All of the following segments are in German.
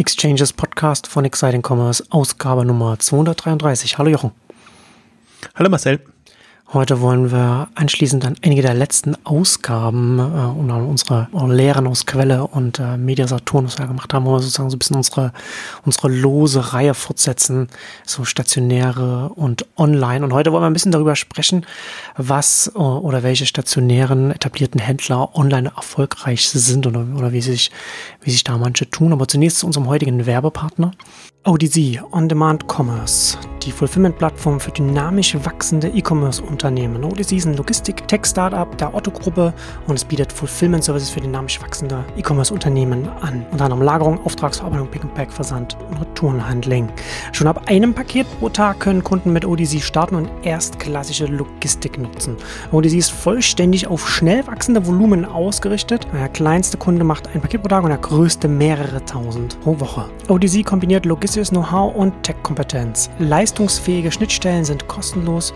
Exchanges Podcast von Exciting Commerce, Ausgabe Nummer 233. Hallo Jochen. Hallo Marcel. Heute wollen wir anschließend an einige der letzten Ausgaben äh, und an unsere Lehren aus Quelle und äh, Media Saturn, was wir gemacht haben, wollen wir sozusagen so ein bisschen unsere, unsere lose Reihe fortsetzen, so stationäre und online. Und heute wollen wir ein bisschen darüber sprechen, was äh, oder welche stationären etablierten Händler online erfolgreich sind oder, oder wie, sich, wie sich da manche tun. Aber zunächst zu unserem heutigen Werbepartner. ODZ, On-Demand Commerce, die Fulfillment-Plattform für dynamisch wachsende E-Commerce-Unternehmen. ODZ ist ein Logistik-Tech-Startup der Otto-Gruppe und es bietet Fulfillment-Services für dynamisch wachsende E-Commerce-Unternehmen an. Unter anderem Lagerung, Auftragsverarbeitung, Pick-and-Pack, Versand und Retourenhandling. Schon ab einem Paket pro Tag können Kunden mit ODZ starten und erstklassische Logistik nutzen. ODZ ist vollständig auf schnell wachsende Volumen ausgerichtet. Der kleinste Kunde macht ein Paket pro Tag und der größte mehrere tausend pro Woche. ODZ kombiniert logistisches Know-how und Tech-Kompetenz. Leistungsfähige Schnittstellen sind kostenlos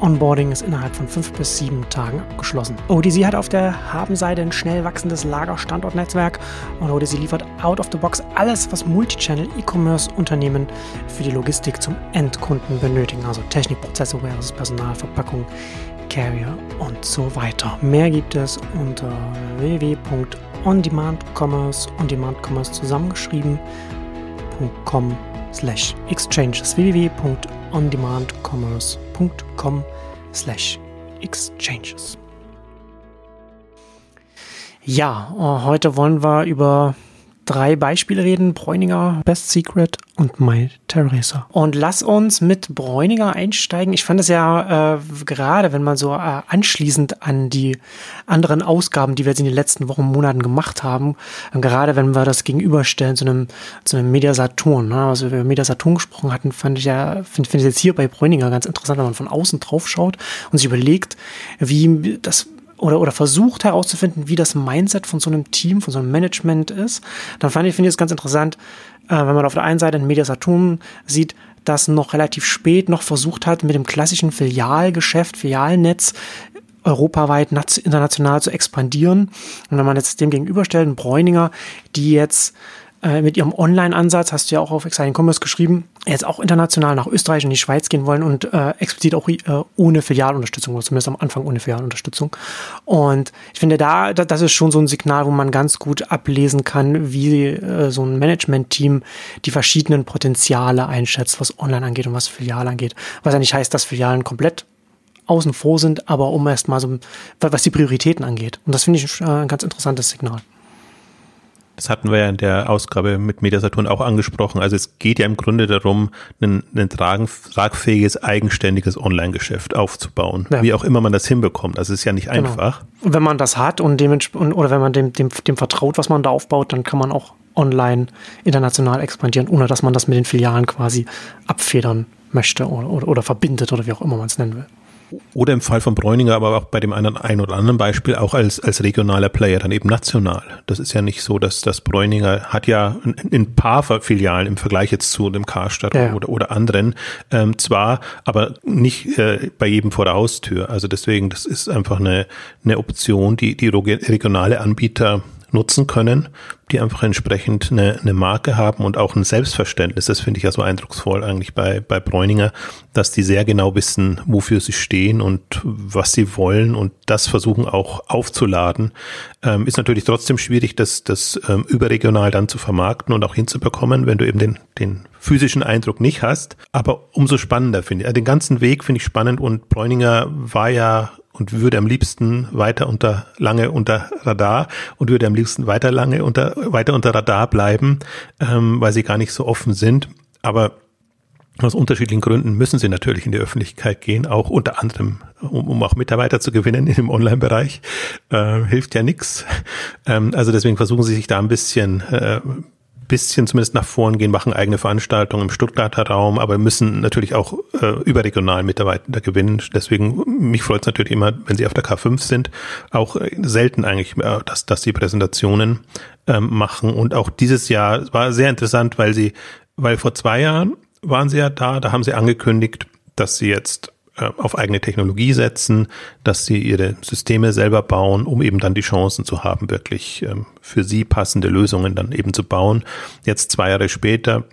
Onboarding ist innerhalb von fünf bis sieben Tagen abgeschlossen. ODC hat auf der Habenseite ein schnell wachsendes Lagerstandortnetzwerk und ODC liefert out of the box alles, was Multichannel E-Commerce-Unternehmen für die Logistik zum Endkunden benötigen. Also Technik, Prozesse, Warehouse, Personal, Verpackung, Carrier und so weiter. Mehr gibt es unter www.ondemandcommerce, ondemandcommerce zusammengeschrieben www.ondemandcommerce.com slash exchanges www.ondemandcommerce.com slash exchanges. Ja, äh, heute wollen wir über drei Beispiele reden. Bräuninger, Best Secret und My Teresa. Und lass uns mit Bräuninger einsteigen. Ich fand es ja äh, gerade, wenn man so äh, anschließend an die anderen Ausgaben, die wir jetzt in den letzten Wochen, Monaten gemacht haben, äh, gerade wenn wir das gegenüberstellen zu einem, zu einem Media Saturn, ne, also wir über Media Saturn gesprochen hatten, fand ich ja, finde find ich jetzt hier bei Bräuninger ganz interessant, wenn man von außen drauf schaut und sich überlegt, wie das oder, oder versucht herauszufinden, wie das Mindset von so einem Team, von so einem Management ist, dann fand ich, finde ich es ganz interessant, äh, wenn man auf der einen Seite ein Mediasaturn sieht, das noch relativ spät noch versucht hat, mit dem klassischen Filialgeschäft, Filialnetz europaweit, international zu expandieren. Und wenn man jetzt dem gegenüberstellt, Bräuninger, die jetzt äh, mit ihrem Online-Ansatz, hast du ja auch auf Exciting Commerce geschrieben, jetzt auch international nach Österreich und die Schweiz gehen wollen und äh, explizit auch äh, ohne Filialunterstützung, oder zumindest am Anfang ohne Filialunterstützung. Und ich finde, da, da das ist schon so ein Signal, wo man ganz gut ablesen kann, wie äh, so ein Management-Team die verschiedenen Potenziale einschätzt, was Online angeht und was Filial angeht. Was ja nicht heißt, dass Filialen komplett außen vor sind, aber um erstmal so, was die Prioritäten angeht. Und das finde ich äh, ein ganz interessantes Signal. Das hatten wir ja in der Ausgabe mit Mediasaturn auch angesprochen. Also es geht ja im Grunde darum, ein, ein tragfähiges, eigenständiges Online-Geschäft aufzubauen. Ja. Wie auch immer man das hinbekommt. Das ist ja nicht genau. einfach. Und wenn man das hat und dementsprechend, oder wenn man dem, dem, dem vertraut, was man da aufbaut, dann kann man auch online international expandieren, ohne dass man das mit den Filialen quasi abfedern möchte oder, oder, oder verbindet oder wie auch immer man es nennen will. Oder im Fall von Bräuninger, aber auch bei dem einen, ein oder anderen Beispiel auch als, als regionaler Player, dann eben national. Das ist ja nicht so, dass das Bräuninger hat ja ein, ein paar Filialen im Vergleich jetzt zu dem Karstadt ja. oder, oder anderen, ähm, zwar, aber nicht äh, bei jedem vor der Haustür. Also deswegen, das ist einfach eine, eine Option, die die regionale Anbieter nutzen können, die einfach entsprechend eine, eine Marke haben und auch ein Selbstverständnis. Das finde ich ja so eindrucksvoll eigentlich bei, bei Bräuninger, dass die sehr genau wissen, wofür sie stehen und was sie wollen und das versuchen auch aufzuladen. Ähm, ist natürlich trotzdem schwierig, das, das ähm, überregional dann zu vermarkten und auch hinzubekommen, wenn du eben den, den physischen Eindruck nicht hast. Aber umso spannender finde ich. Also den ganzen Weg finde ich spannend und Bräuninger war ja und würde am liebsten weiter unter lange unter Radar und würde am liebsten weiter lange unter weiter unter Radar bleiben, ähm, weil sie gar nicht so offen sind. Aber aus unterschiedlichen Gründen müssen sie natürlich in die Öffentlichkeit gehen, auch unter anderem, um, um auch Mitarbeiter zu gewinnen im Online-Bereich. Äh, hilft ja nix. Ähm, also deswegen versuchen sie sich da ein bisschen äh, bisschen zumindest nach vorn gehen, machen eigene Veranstaltungen im Stuttgarter Raum, aber müssen natürlich auch äh, überregional Mitarbeiter gewinnen. Deswegen, mich freut es natürlich immer, wenn sie auf der K5 sind, auch äh, selten eigentlich, äh, dass, dass sie Präsentationen ähm, machen. Und auch dieses Jahr war sehr interessant, weil sie, weil vor zwei Jahren waren sie ja da, da haben sie angekündigt, dass sie jetzt auf eigene Technologie setzen, dass sie ihre Systeme selber bauen, um eben dann die Chancen zu haben, wirklich ähm, für sie passende Lösungen dann eben zu bauen. Jetzt zwei Jahre später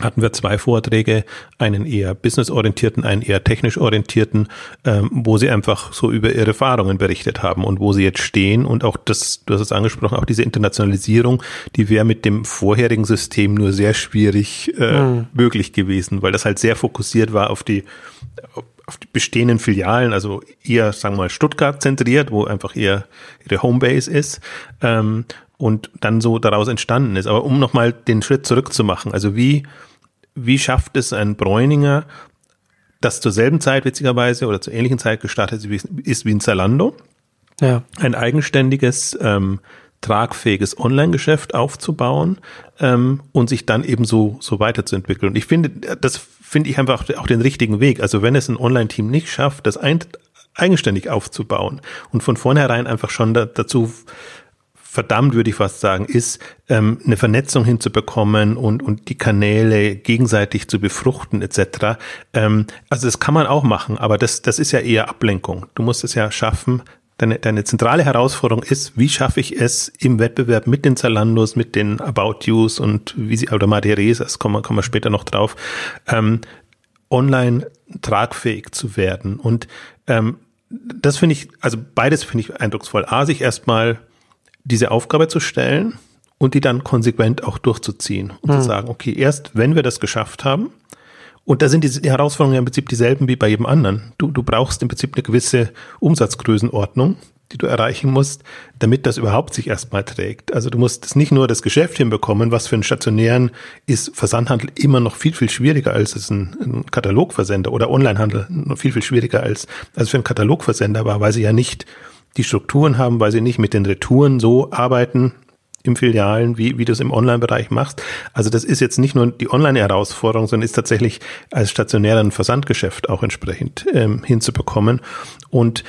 hatten wir zwei Vorträge, einen eher businessorientierten, einen eher technisch orientierten, ähm, wo sie einfach so über ihre Erfahrungen berichtet haben und wo sie jetzt stehen und auch das, du hast es angesprochen, auch diese Internationalisierung, die wäre mit dem vorherigen System nur sehr schwierig äh, mhm. möglich gewesen, weil das halt sehr fokussiert war auf die auf die bestehenden Filialen, also eher, sagen wir mal, Stuttgart zentriert, wo einfach eher ihre Homebase ist. Ähm, und dann so daraus entstanden ist. Aber um nochmal den Schritt zurückzumachen, also wie, wie schafft es ein Bräuninger, das zur selben Zeit witzigerweise oder zur ähnlichen Zeit gestartet ist wie ein Zalando, ja. ein eigenständiges, ähm, tragfähiges Online-Geschäft aufzubauen ähm, und sich dann eben so, so weiterzuentwickeln. Und ich finde, das finde ich einfach auch den richtigen Weg. Also wenn es ein Online-Team nicht schafft, das ein, eigenständig aufzubauen und von vornherein einfach schon da, dazu verdammt, würde ich fast sagen, ist, ähm, eine Vernetzung hinzubekommen und, und die Kanäle gegenseitig zu befruchten etc. Ähm, also das kann man auch machen, aber das, das ist ja eher Ablenkung. Du musst es ja schaffen, Deine, deine zentrale Herausforderung ist, wie schaffe ich es im Wettbewerb mit den Zalandos, mit den About Yous und wie sie, oder Maderesas, kommen kommen wir später noch drauf, ähm, online tragfähig zu werden. Und ähm, das finde ich, also beides finde ich eindrucksvoll. A, sich erstmal diese Aufgabe zu stellen und die dann konsequent auch durchzuziehen und mhm. zu sagen, okay, erst wenn wir das geschafft haben, und da sind die Herausforderungen im Prinzip dieselben wie bei jedem anderen. Du, du brauchst im Prinzip eine gewisse Umsatzgrößenordnung, die du erreichen musst, damit das überhaupt sich erstmal trägt. Also du musst nicht nur das Geschäft hinbekommen, was für einen stationären ist Versandhandel immer noch viel, viel schwieriger als es ein, ein Katalogversender oder Onlinehandel noch viel, viel schwieriger als, als für einen Katalogversender war, weil sie ja nicht die Strukturen haben, weil sie nicht mit den Retouren so arbeiten im Filialen, wie, wie du es im Online-Bereich machst. Also das ist jetzt nicht nur die Online-Herausforderung, sondern ist tatsächlich als stationären Versandgeschäft auch entsprechend ähm, hinzubekommen. Und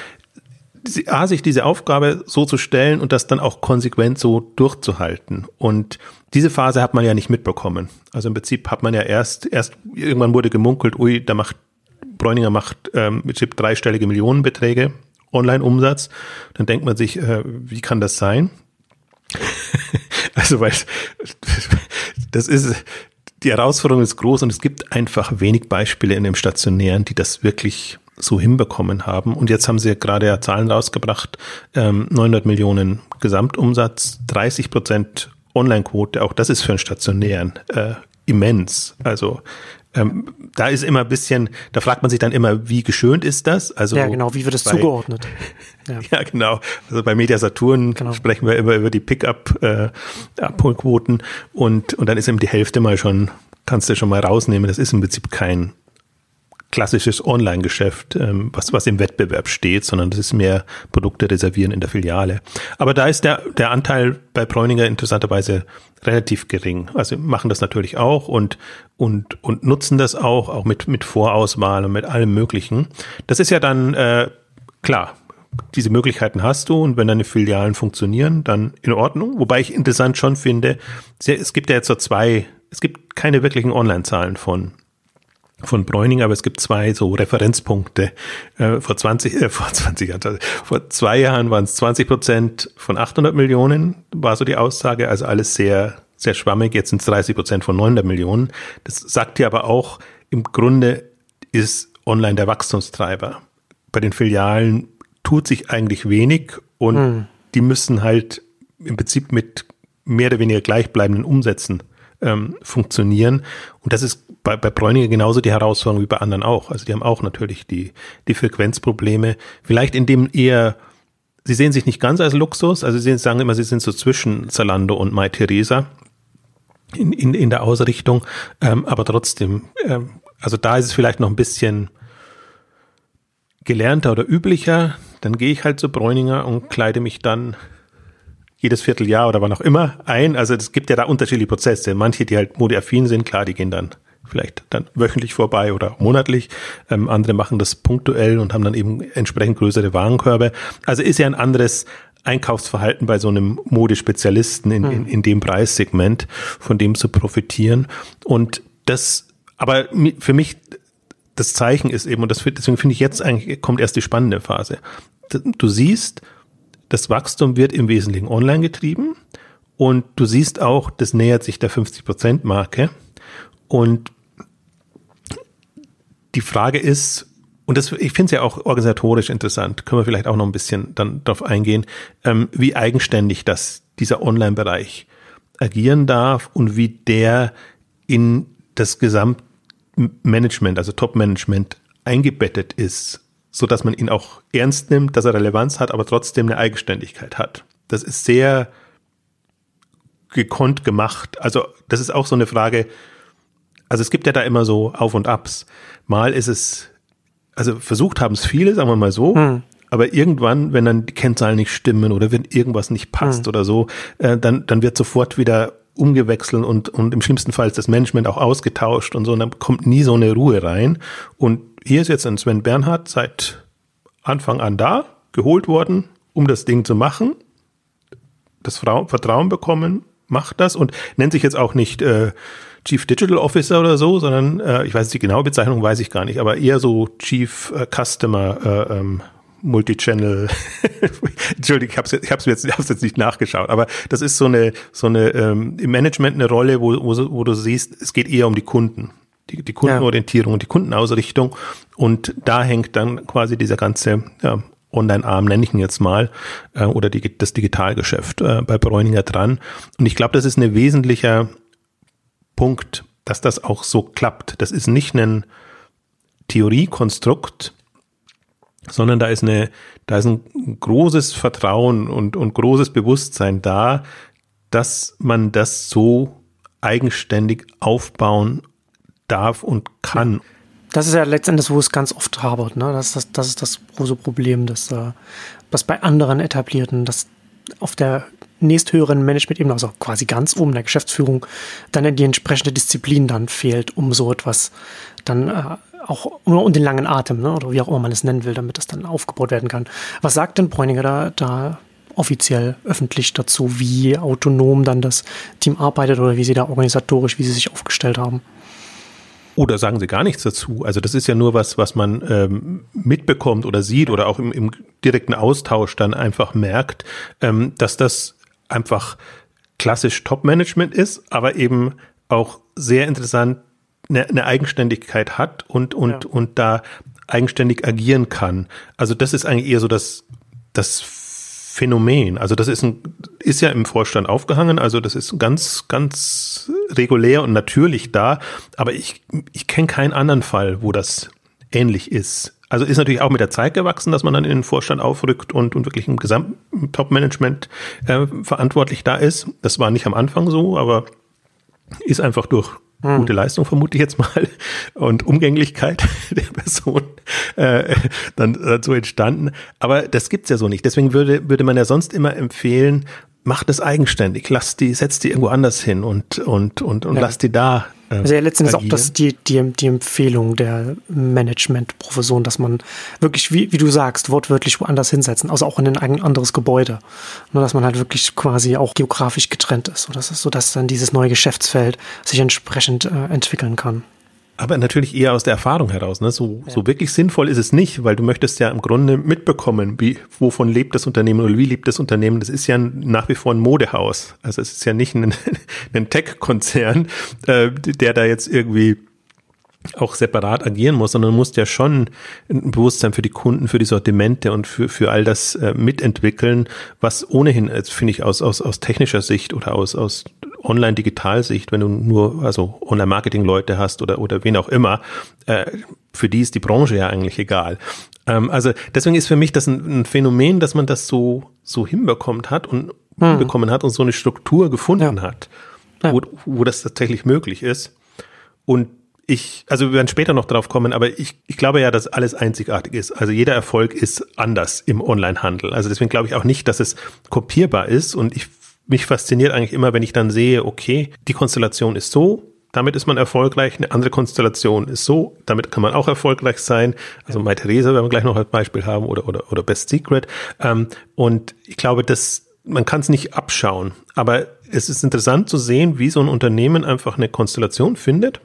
A, sich diese Aufgabe so zu stellen und das dann auch konsequent so durchzuhalten. Und diese Phase hat man ja nicht mitbekommen. Also im Prinzip hat man ja erst, erst irgendwann wurde gemunkelt, ui, da macht Bräuninger macht ähm, mit Chip dreistellige Millionenbeträge Online-Umsatz, dann denkt man sich, äh, wie kann das sein? also weil das ist die Herausforderung ist groß und es gibt einfach wenig Beispiele in dem Stationären, die das wirklich so hinbekommen haben. Und jetzt haben sie gerade ja Zahlen rausgebracht, ähm, 900 Millionen Gesamtumsatz, 30 Prozent Online-Quote, auch das ist für einen Stationären äh, immens. Also ähm, da ist immer ein bisschen, da fragt man sich dann immer, wie geschönt ist das? Also ja, genau, wie wird es zugeordnet? Ja. ja. genau. Also bei Media Saturn genau. sprechen wir immer über die Pickup-Abholquoten äh, und, und dann ist eben die Hälfte mal schon, kannst du schon mal rausnehmen. Das ist im Prinzip kein klassisches Online-Geschäft, ähm, was, was im Wettbewerb steht, sondern das ist mehr Produkte reservieren in der Filiale. Aber da ist der, der Anteil bei Bräuninger interessanterweise relativ gering. Also machen das natürlich auch und, und, und nutzen das auch, auch mit, mit Vorauswahl und mit allem Möglichen. Das ist ja dann, äh, klar, diese Möglichkeiten hast du und wenn deine Filialen funktionieren, dann in Ordnung. Wobei ich interessant schon finde, es gibt ja jetzt so zwei, es gibt keine wirklichen Online-Zahlen von von Bräuning, aber es gibt zwei so Referenzpunkte. Äh, vor 20, äh, vor 20 Jahren, vor zwei Jahren waren es 20 Prozent von 800 Millionen, war so die Aussage. Also alles sehr, sehr schwammig. Jetzt sind es 30 Prozent von 900 Millionen. Das sagt ja aber auch, im Grunde ist online der Wachstumstreiber. Bei den Filialen tut sich eigentlich wenig und hm. die müssen halt im Prinzip mit mehr oder weniger gleichbleibenden Umsätzen ähm, funktionieren. Und das ist bei, bei Bräuninger genauso die Herausforderung wie bei anderen auch. Also die haben auch natürlich die, die Frequenzprobleme. Vielleicht in dem eher, sie sehen sich nicht ganz als Luxus, also sie sagen immer, sie sind so zwischen Zalando und Mai Theresa in, in, in der Ausrichtung, ähm, aber trotzdem, ähm, also da ist es vielleicht noch ein bisschen gelernter oder üblicher, dann gehe ich halt zu Bräuninger und kleide mich dann jedes Vierteljahr oder wann auch immer ein. Also es gibt ja da unterschiedliche Prozesse. Manche, die halt modeaffin sind, klar, die gehen dann vielleicht dann wöchentlich vorbei oder monatlich. Ähm, andere machen das punktuell und haben dann eben entsprechend größere Warenkörbe. Also ist ja ein anderes Einkaufsverhalten bei so einem Modespezialisten in, in, in dem Preissegment, von dem zu profitieren. Und das, aber für mich das Zeichen ist eben, und das, deswegen finde ich jetzt eigentlich, kommt erst die spannende Phase. Du siehst, das Wachstum wird im Wesentlichen online getrieben und du siehst auch, das nähert sich der 50-Prozent-Marke und die Frage ist, und das, ich finde es ja auch organisatorisch interessant, können wir vielleicht auch noch ein bisschen dann darauf eingehen, ähm, wie eigenständig das dieser Online-Bereich agieren darf und wie der in das Gesamtmanagement, also Top-Management eingebettet ist, so dass man ihn auch ernst nimmt, dass er Relevanz hat, aber trotzdem eine Eigenständigkeit hat. Das ist sehr gekonnt gemacht. Also das ist auch so eine Frage. Also es gibt ja da immer so Auf und Abs. Mal ist es, also versucht haben es viele, sagen wir mal so. Hm. Aber irgendwann, wenn dann die Kennzahlen nicht stimmen oder wenn irgendwas nicht passt hm. oder so, äh, dann, dann wird sofort wieder umgewechselt und, und im schlimmsten Fall ist das Management auch ausgetauscht und so, und dann kommt nie so eine Ruhe rein. Und hier ist jetzt ein Sven Bernhard seit Anfang an da, geholt worden, um das Ding zu machen, das Vertrauen bekommen, macht das und nennt sich jetzt auch nicht äh, Chief Digital Officer oder so, sondern äh, ich weiß die genaue Bezeichnung weiß ich gar nicht, aber eher so Chief äh, Customer äh, ähm, Multichannel. Entschuldigung, ich habe ich hab's jetzt, ich hab's jetzt nicht nachgeschaut, aber das ist so eine so eine ähm, im Management eine Rolle, wo, wo, wo du siehst, es geht eher um die Kunden, die, die Kundenorientierung und die Kundenausrichtung und da hängt dann quasi dieser ganze ja, Online-Arm, nenne ich ihn jetzt mal, äh, oder die, das Digitalgeschäft äh, bei Bräuninger dran. Und ich glaube, das ist ein wesentlicher Punkt, dass das auch so klappt. Das ist nicht ein Theoriekonstrukt, sondern da ist eine, da ist ein großes Vertrauen und, und großes Bewusstsein da, dass man das so eigenständig aufbauen darf und kann. Das ist ja letztendlich, wo es ganz oft habert. Ne? Das, das, das ist das große Problem, dass, was bei anderen etablierten, dass auf der nächsthöheren Management-Ebene, also quasi ganz oben der Geschäftsführung, dann die entsprechende Disziplin dann fehlt, um so etwas dann äh, auch und den langen Atem, ne, oder wie auch immer man es nennen will, damit das dann aufgebaut werden kann. Was sagt denn Bräuninger da, da offiziell öffentlich dazu, wie autonom dann das Team arbeitet oder wie sie da organisatorisch, wie sie sich aufgestellt haben? Oder sagen sie gar nichts dazu? Also das ist ja nur was, was man ähm, mitbekommt oder sieht oder auch im, im direkten Austausch dann einfach merkt, ähm, dass das einfach klassisch Top-Management ist, aber eben auch sehr interessant eine, eine Eigenständigkeit hat und, und, ja. und da eigenständig agieren kann. Also das ist eigentlich eher so das, das Phänomen. Also das ist ein, ist ja im Vorstand aufgehangen, also das ist ganz, ganz regulär und natürlich da, aber ich, ich kenne keinen anderen Fall, wo das ähnlich ist. Also ist natürlich auch mit der Zeit gewachsen, dass man dann in den Vorstand aufrückt und, und wirklich im gesamten Top-Management äh, verantwortlich da ist. Das war nicht am Anfang so, aber ist einfach durch hm. gute Leistung, vermute ich jetzt mal, und Umgänglichkeit der Person äh, dann äh, so entstanden. Aber das gibt's ja so nicht. Deswegen würde, würde man ja sonst immer empfehlen, macht es eigenständig, lass die, setz die irgendwo anders hin und, und, und, und ja. lass die da. Äh, also ja, letztendlich auch das, die, die, die Empfehlung der Management-Professoren, dass man wirklich, wie, wie du sagst, wortwörtlich woanders hinsetzen, also auch in ein anderes Gebäude. Nur, dass man halt wirklich quasi auch geografisch getrennt ist, so dass, so dass dann dieses neue Geschäftsfeld sich entsprechend äh, entwickeln kann. Aber natürlich eher aus der Erfahrung heraus. Ne? So, ja. so wirklich sinnvoll ist es nicht, weil du möchtest ja im Grunde mitbekommen, wie, wovon lebt das Unternehmen oder wie lebt das Unternehmen. Das ist ja nach wie vor ein Modehaus. Also es ist ja nicht ein, ein Tech-Konzern, äh, der da jetzt irgendwie auch separat agieren muss, sondern muss ja schon ein Bewusstsein für die Kunden, für die Sortimente und für, für all das äh, mitentwickeln, was ohnehin, finde ich, aus, aus, aus technischer Sicht oder aus, aus Online-Digital-Sicht, wenn du nur also Online-Marketing-Leute hast oder, oder wen auch immer, äh, für die ist die Branche ja eigentlich egal. Ähm, also deswegen ist für mich das ein, ein, Phänomen, dass man das so, so hinbekommt hat und hm. hinbekommen hat und so eine Struktur gefunden ja. hat, ja. Wo, wo das tatsächlich möglich ist. Und ich, also wir werden später noch drauf kommen, aber ich, ich glaube ja, dass alles einzigartig ist. Also jeder Erfolg ist anders im Onlinehandel. Also deswegen glaube ich auch nicht, dass es kopierbar ist. Und ich mich fasziniert eigentlich immer, wenn ich dann sehe, okay, die Konstellation ist so, damit ist man erfolgreich, eine andere Konstellation ist so, damit kann man auch erfolgreich sein. Also ja. Mai Theresa werden wir gleich noch als Beispiel haben oder, oder, oder Best Secret. Ähm, und ich glaube, dass man kann es nicht abschauen, aber es ist interessant zu sehen, wie so ein Unternehmen einfach eine Konstellation findet,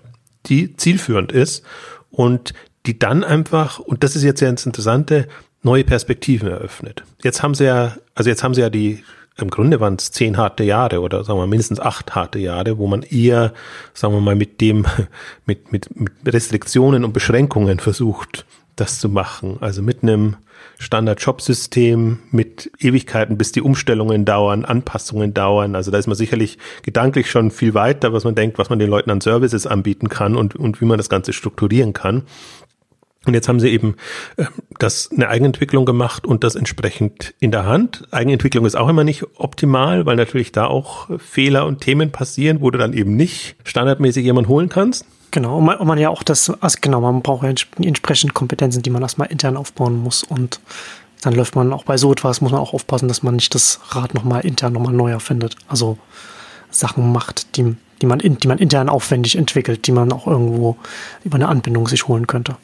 die zielführend ist und die dann einfach, und das ist jetzt ja das Interessante, neue Perspektiven eröffnet. Jetzt haben sie ja, also jetzt haben sie ja die, im Grunde waren es zehn harte Jahre oder sagen wir mindestens acht harte Jahre, wo man eher, sagen wir mal, mit dem, mit, mit, mit Restriktionen und Beschränkungen versucht, das zu machen. Also mit einem Standard-Job-System, mit Ewigkeiten, bis die Umstellungen dauern, Anpassungen dauern. Also da ist man sicherlich gedanklich schon viel weiter, was man denkt, was man den Leuten an Services anbieten kann und, und wie man das Ganze strukturieren kann. Und jetzt haben sie eben äh, das eine Eigenentwicklung gemacht und das entsprechend in der Hand. Eigenentwicklung ist auch immer nicht optimal, weil natürlich da auch Fehler und Themen passieren, wo du dann eben nicht standardmäßig jemanden holen kannst. Genau, und man, und man ja auch das, also genau, man braucht ja entsprechend Kompetenzen, die man erstmal intern aufbauen muss und dann läuft man auch bei so etwas, muss man auch aufpassen, dass man nicht das Rad nochmal intern nochmal neu erfindet. Also Sachen macht, die, die, man in, die man intern aufwendig entwickelt, die man auch irgendwo über eine Anbindung sich holen könnte.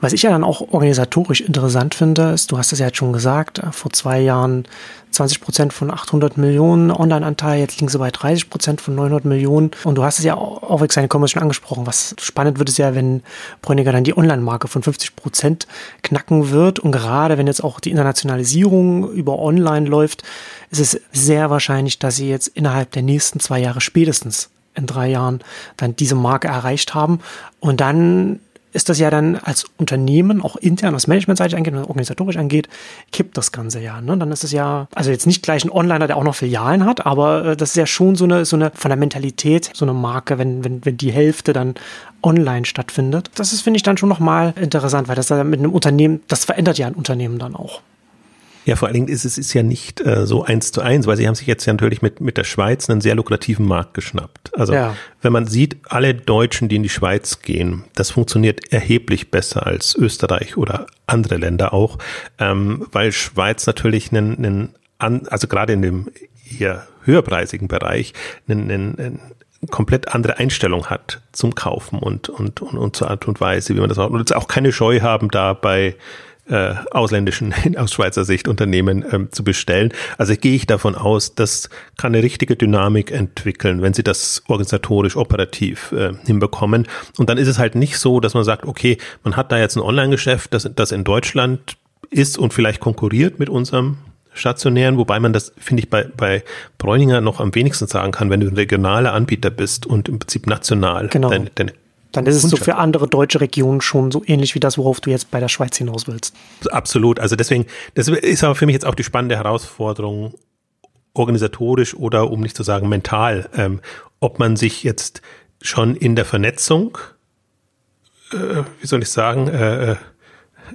Was ich ja dann auch organisatorisch interessant finde, ist, du hast es ja jetzt schon gesagt, äh, vor zwei Jahren 20 Prozent von 800 Millionen Online-Anteil, jetzt liegen sie bei 30 Prozent von 900 Millionen. Und du hast es ja auch wegen seine Commerce schon angesprochen. Was spannend wird es ja, wenn Bräuniger dann die Online-Marke von 50 Prozent knacken wird. Und gerade wenn jetzt auch die Internationalisierung über Online läuft, ist es sehr wahrscheinlich, dass sie jetzt innerhalb der nächsten zwei Jahre spätestens in drei Jahren dann diese Marke erreicht haben. Und dann ist das ja dann als Unternehmen, auch intern, was Managementseitig angeht und organisatorisch angeht, kippt das Ganze ja. Ne? Dann ist es ja, also jetzt nicht gleich ein Onliner, der auch noch Filialen hat, aber äh, das ist ja schon so eine, so eine von der Mentalität, so eine Marke, wenn, wenn, wenn die Hälfte dann online stattfindet. Das ist, finde ich, dann schon nochmal interessant, weil das da mit einem Unternehmen, das verändert ja ein Unternehmen dann auch. Ja, vor allen Dingen ist es ist ja nicht äh, so eins zu eins, weil sie haben sich jetzt ja natürlich mit, mit der Schweiz einen sehr lukrativen Markt geschnappt. Also ja. wenn man sieht, alle Deutschen, die in die Schweiz gehen, das funktioniert erheblich besser als Österreich oder andere Länder auch, ähm, weil Schweiz natürlich einen, einen also gerade in dem eher höherpreisigen Bereich einen, einen, einen komplett andere Einstellung hat zum Kaufen und, und, und, und zur Art und Weise, wie man das macht. Und jetzt auch keine Scheu haben, da bei äh, ausländischen, aus Schweizer Sicht Unternehmen ähm, zu bestellen. Also gehe ich davon aus, das kann eine richtige Dynamik entwickeln, wenn sie das organisatorisch, operativ äh, hinbekommen. Und dann ist es halt nicht so, dass man sagt, okay, man hat da jetzt ein Online-Geschäft, das, das in Deutschland ist und vielleicht konkurriert mit unserem stationären, wobei man das, finde ich, bei, bei Bräuninger noch am wenigsten sagen kann, wenn du ein regionaler Anbieter bist und im Prinzip national genau. deine, deine dann ist es so für andere deutsche Regionen schon so ähnlich wie das, worauf du jetzt bei der Schweiz hinaus willst. Absolut. Also deswegen, das ist aber für mich jetzt auch die spannende Herausforderung, organisatorisch oder um nicht zu sagen mental, ähm, ob man sich jetzt schon in der Vernetzung, äh, wie soll ich sagen, äh, äh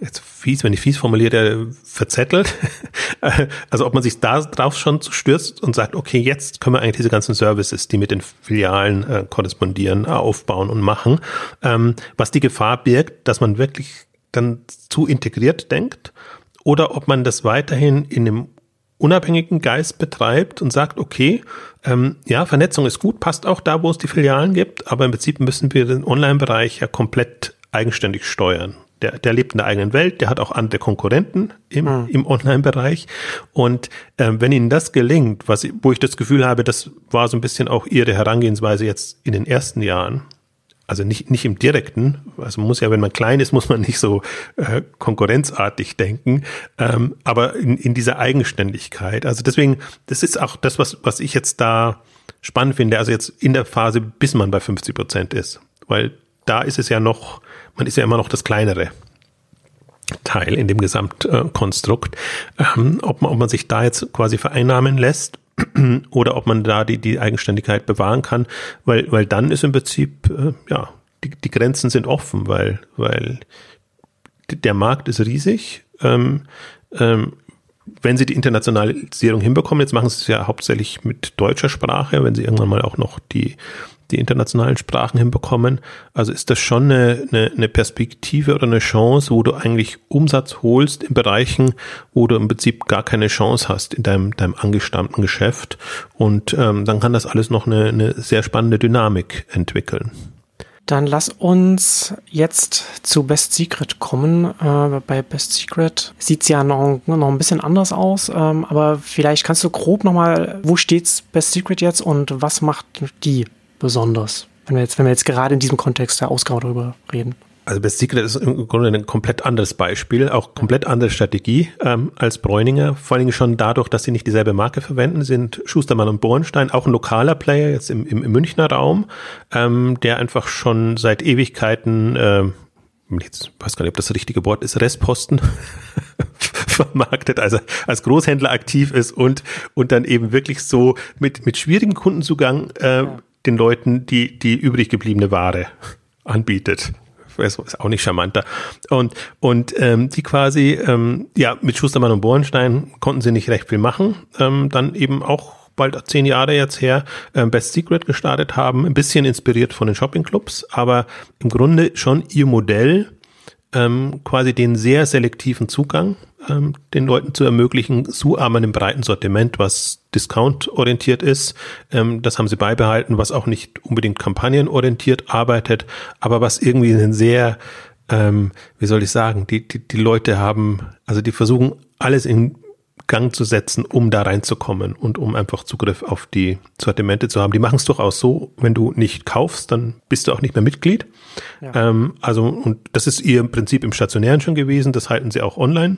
jetzt fies, wenn ich fies formuliere, verzettelt. also ob man sich da drauf schon stürzt und sagt, okay, jetzt können wir eigentlich diese ganzen Services, die mit den Filialen äh, korrespondieren, aufbauen und machen. Ähm, was die Gefahr birgt, dass man wirklich dann zu integriert denkt oder ob man das weiterhin in einem unabhängigen Geist betreibt und sagt, okay, ähm, ja, Vernetzung ist gut, passt auch da, wo es die Filialen gibt, aber im Prinzip müssen wir den Online-Bereich ja komplett eigenständig steuern der, der lebt in der eigenen Welt, der hat auch andere Konkurrenten im, mhm. im Online-Bereich. Und ähm, wenn ihnen das gelingt, was, wo ich das Gefühl habe, das war so ein bisschen auch ihre Herangehensweise jetzt in den ersten Jahren, also nicht, nicht im direkten, also man muss ja, wenn man klein ist, muss man nicht so äh, konkurrenzartig denken, ähm, aber in, in dieser Eigenständigkeit. Also deswegen, das ist auch das, was, was ich jetzt da spannend finde, also jetzt in der Phase, bis man bei 50 Prozent ist. Weil da ist es ja noch, man ist ja immer noch das kleinere Teil in dem Gesamtkonstrukt. Ähm, ob, man, ob man sich da jetzt quasi vereinnahmen lässt oder ob man da die, die Eigenständigkeit bewahren kann, weil, weil dann ist im Prinzip, äh, ja, die, die Grenzen sind offen, weil, weil der Markt ist riesig. Ähm, ähm, wenn sie die Internationalisierung hinbekommen, jetzt machen sie es ja hauptsächlich mit deutscher Sprache, wenn sie irgendwann mal auch noch die die internationalen Sprachen hinbekommen. Also ist das schon eine, eine, eine Perspektive oder eine Chance, wo du eigentlich Umsatz holst in Bereichen, wo du im Prinzip gar keine Chance hast in deinem, deinem angestammten Geschäft. Und ähm, dann kann das alles noch eine, eine sehr spannende Dynamik entwickeln. Dann lass uns jetzt zu Best Secret kommen. Äh, bei Best Secret sieht es ja noch, noch ein bisschen anders aus, ähm, aber vielleicht kannst du grob nochmal, wo steht's Best Secret jetzt und was macht die besonders? Wenn wir jetzt, wenn wir jetzt gerade in diesem Kontext der Ausgabe darüber reden. Also Best Secret ist im Grunde ein komplett anderes Beispiel, auch komplett andere Strategie ähm, als Bräuninger. Vor allem schon dadurch, dass sie nicht dieselbe Marke verwenden, sind Schustermann und Bornstein auch ein lokaler Player jetzt im, im, im Münchner Raum, ähm, der einfach schon seit Ewigkeiten, äh, jetzt weiß gar nicht, ob das, das richtige Wort ist, Restposten vermarktet, also als Großhändler aktiv ist und, und dann eben wirklich so mit, mit schwierigen Kundenzugang äh, ja. Den Leuten die, die übrig gebliebene Ware anbietet ist auch nicht charmanter. Und, und ähm, die quasi, ähm, ja, mit Schustermann und Bohrenstein konnten sie nicht recht viel machen. Ähm, dann eben auch bald zehn Jahre jetzt her ähm, Best Secret gestartet haben, ein bisschen inspiriert von den Shoppingclubs, aber im Grunde schon ihr Modell, ähm, quasi den sehr selektiven Zugang ähm, den Leuten zu ermöglichen, aber einem breiten Sortiment, was discount-orientiert ist. Ähm, das haben sie beibehalten, was auch nicht unbedingt kampagnenorientiert arbeitet, aber was irgendwie ein sehr, ähm, wie soll ich sagen, die, die, die Leute haben, also die versuchen alles in Gang zu setzen, um da reinzukommen und um einfach Zugriff auf die Sortimente zu haben. Die machen es durchaus so, wenn du nicht kaufst, dann bist du auch nicht mehr Mitglied. Ja. Ähm, also, und das ist ihr Prinzip im Stationären schon gewesen, das halten sie auch online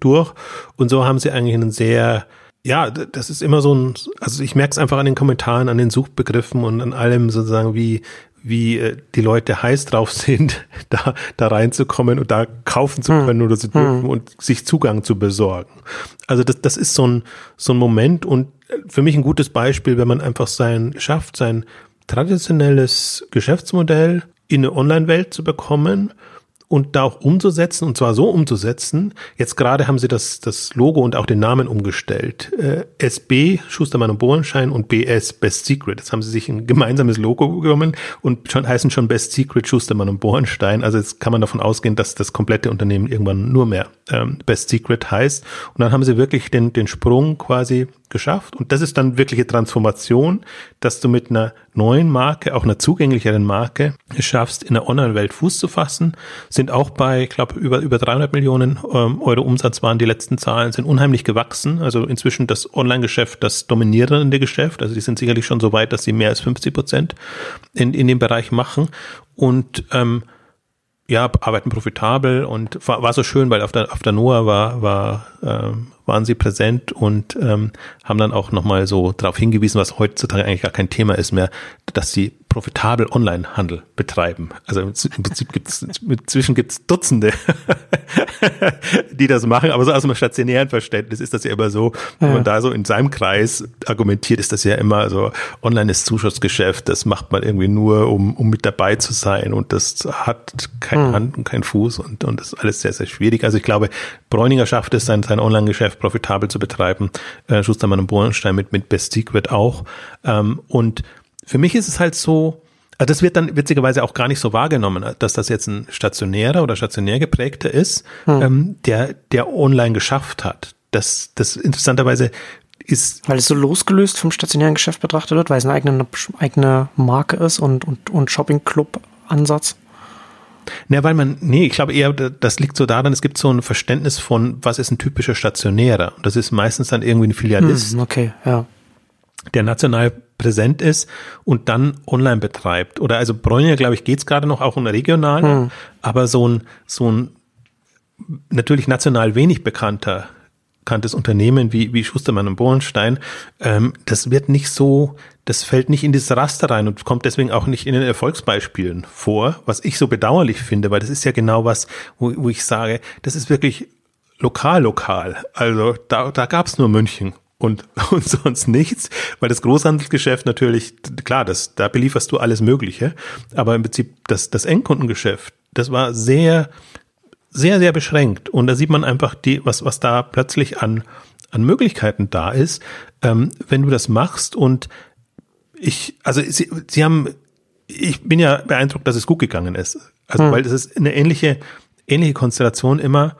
durch. Und so haben sie eigentlich einen sehr, ja, das ist immer so ein, also ich merke es einfach an den Kommentaren, an den Suchbegriffen und an allem sozusagen, wie, wie äh, die Leute heiß drauf sind, da, da reinzukommen und da kaufen zu hm. können oder zu dürfen hm. und sich Zugang zu besorgen. Also das, das ist so ein, so ein Moment und für mich ein gutes Beispiel, wenn man einfach sein, schafft, sein traditionelles Geschäftsmodell in eine Online-Welt zu bekommen und da auch umzusetzen und zwar so umzusetzen. Jetzt gerade haben sie das, das Logo und auch den Namen umgestellt. Äh, SB, Schustermann und Bohrenschein und BS, Best Secret. Jetzt haben sie sich ein gemeinsames Logo genommen und schon, heißen schon Best Secret, Schustermann und Bohrenstein. Also jetzt kann man davon ausgehen, dass das komplette Unternehmen irgendwann nur mehr ähm, Best Secret heißt. Und dann haben sie wirklich den, den Sprung quasi geschafft. Und das ist dann wirkliche Transformation, dass du mit einer neuen Marke, auch einer zugänglicheren Marke, es schaffst, in der Online-Welt Fuß zu fassen. Sind auch bei, ich glaube, über, über 300 Millionen ähm, Euro Umsatz waren die letzten Zahlen, sind unheimlich gewachsen. Also inzwischen das Online-Geschäft, das dominierende Geschäft. Also die sind sicherlich schon so weit, dass sie mehr als 50 Prozent in, in dem Bereich machen. Und ähm, ja, arbeiten profitabel und war, war so schön, weil auf der, auf der NOAA war, war, waren sie präsent und ähm, haben dann auch nochmal so darauf hingewiesen, was heutzutage eigentlich gar kein Thema ist mehr, dass sie profitabel Onlinehandel betreiben. Also im Prinzip gibt es, inzwischen gibt es Dutzende, die das machen, aber so aus einem stationären Verständnis ist das ja immer so, wenn ja. man da so in seinem Kreis argumentiert, ist das ja immer so, online ist Zuschussgeschäft, das macht man irgendwie nur, um, um mit dabei zu sein und das hat keine hm. Hand und keinen Fuß und, und das ist alles sehr, sehr schwierig. Also ich glaube, Bräuninger schafft es, sein, sein Online-Geschäft profitabel zu betreiben, äh, Schustermann und Bornstein mit, mit Best Secret auch ähm, und für mich ist es halt so, also das wird dann witzigerweise auch gar nicht so wahrgenommen, dass das jetzt ein stationärer oder stationär geprägter ist, hm. ähm, der, der online geschafft hat. Das, das interessanterweise ist. Weil es so losgelöst vom stationären Geschäft betrachtet wird, weil es eine eigene, eigene Marke ist und, und, und Shopping-Club-Ansatz. Ne, weil man, nee, ich glaube eher, das liegt so daran, es gibt so ein Verständnis von, was ist ein typischer Stationärer. Und das ist meistens dann irgendwie ein Filialist. Hm, okay, ja. Der national präsent ist und dann online betreibt. Oder also Bräuninger, glaube ich, geht's gerade noch auch um regional, hm. aber so ein, so ein natürlich national wenig bekannter bekanntes Unternehmen wie, wie Schustermann und Bornstein, ähm, das wird nicht so, das fällt nicht in dieses Raster rein und kommt deswegen auch nicht in den Erfolgsbeispielen vor, was ich so bedauerlich finde, weil das ist ja genau was, wo, wo ich sage, das ist wirklich lokal, lokal. Also da, da gab's nur München und, und sonst nichts, weil das Großhandelsgeschäft natürlich, klar, das, da belieferst du alles Mögliche, aber im Prinzip das, das Endkundengeschäft, das war sehr, sehr, sehr beschränkt und da sieht man einfach die, was, was da plötzlich an, an Möglichkeiten da ist, ähm, wenn du das machst und ich, also sie, sie haben, ich bin ja beeindruckt, dass es gut gegangen ist, also hm. weil das ist eine ähnliche, ähnliche Konstellation immer,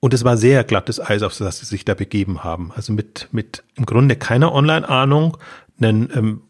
und es war sehr glattes Eis, auf das sie sich da begeben haben. Also mit, mit im Grunde keiner Online-Ahnung, einen, ähm,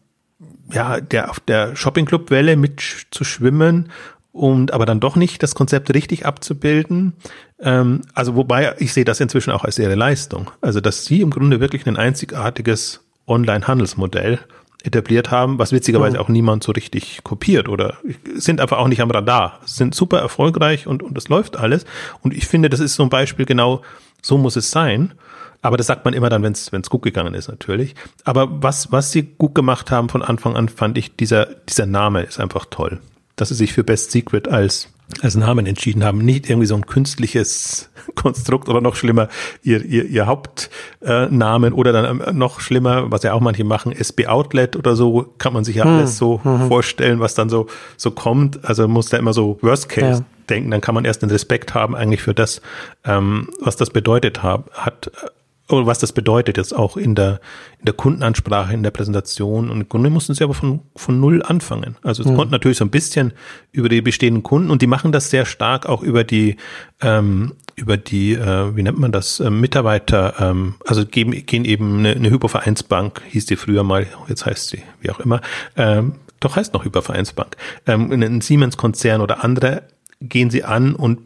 ja, der auf der Shopping-Club-Welle mit zu schwimmen und aber dann doch nicht das Konzept richtig abzubilden. Ähm, also wobei ich sehe das inzwischen auch als ihre Leistung. Also dass sie im Grunde wirklich ein einzigartiges Online-Handelsmodell etabliert haben, was witzigerweise mhm. auch niemand so richtig kopiert oder sind einfach auch nicht am Radar. Sind super erfolgreich und, und das läuft alles. Und ich finde, das ist so ein Beispiel genau, so muss es sein. Aber das sagt man immer dann, wenn es gut gegangen ist, natürlich. Aber was, was sie gut gemacht haben von Anfang an, fand ich, dieser, dieser Name ist einfach toll. Dass sie sich für Best Secret als als Namen entschieden haben, nicht irgendwie so ein künstliches Konstrukt oder noch schlimmer ihr, ihr, ihr Hauptnamen oder dann ähm, noch schlimmer, was ja auch manche machen, SB Outlet oder so, kann man sich ja hm. alles so mhm. vorstellen, was dann so, so kommt. Also muss da immer so Worst Case ja. denken, dann kann man erst den Respekt haben eigentlich für das, ähm, was das bedeutet hat, hat oder was das bedeutet jetzt auch in der, in der Kundenansprache, in der Präsentation. Und Grunde mussten sie aber von, von null anfangen. Also es mhm. konnten natürlich so ein bisschen über die bestehenden Kunden und die machen das sehr stark auch über die, ähm, über die, äh, wie nennt man das, äh, Mitarbeiter, ähm, also geben, gehen eben eine, eine Hypervereinsbank, hieß die früher mal, jetzt heißt sie, wie auch immer, ähm, doch heißt noch Hypervereinsbank, ähm, ein Siemens-Konzern oder andere gehen sie an und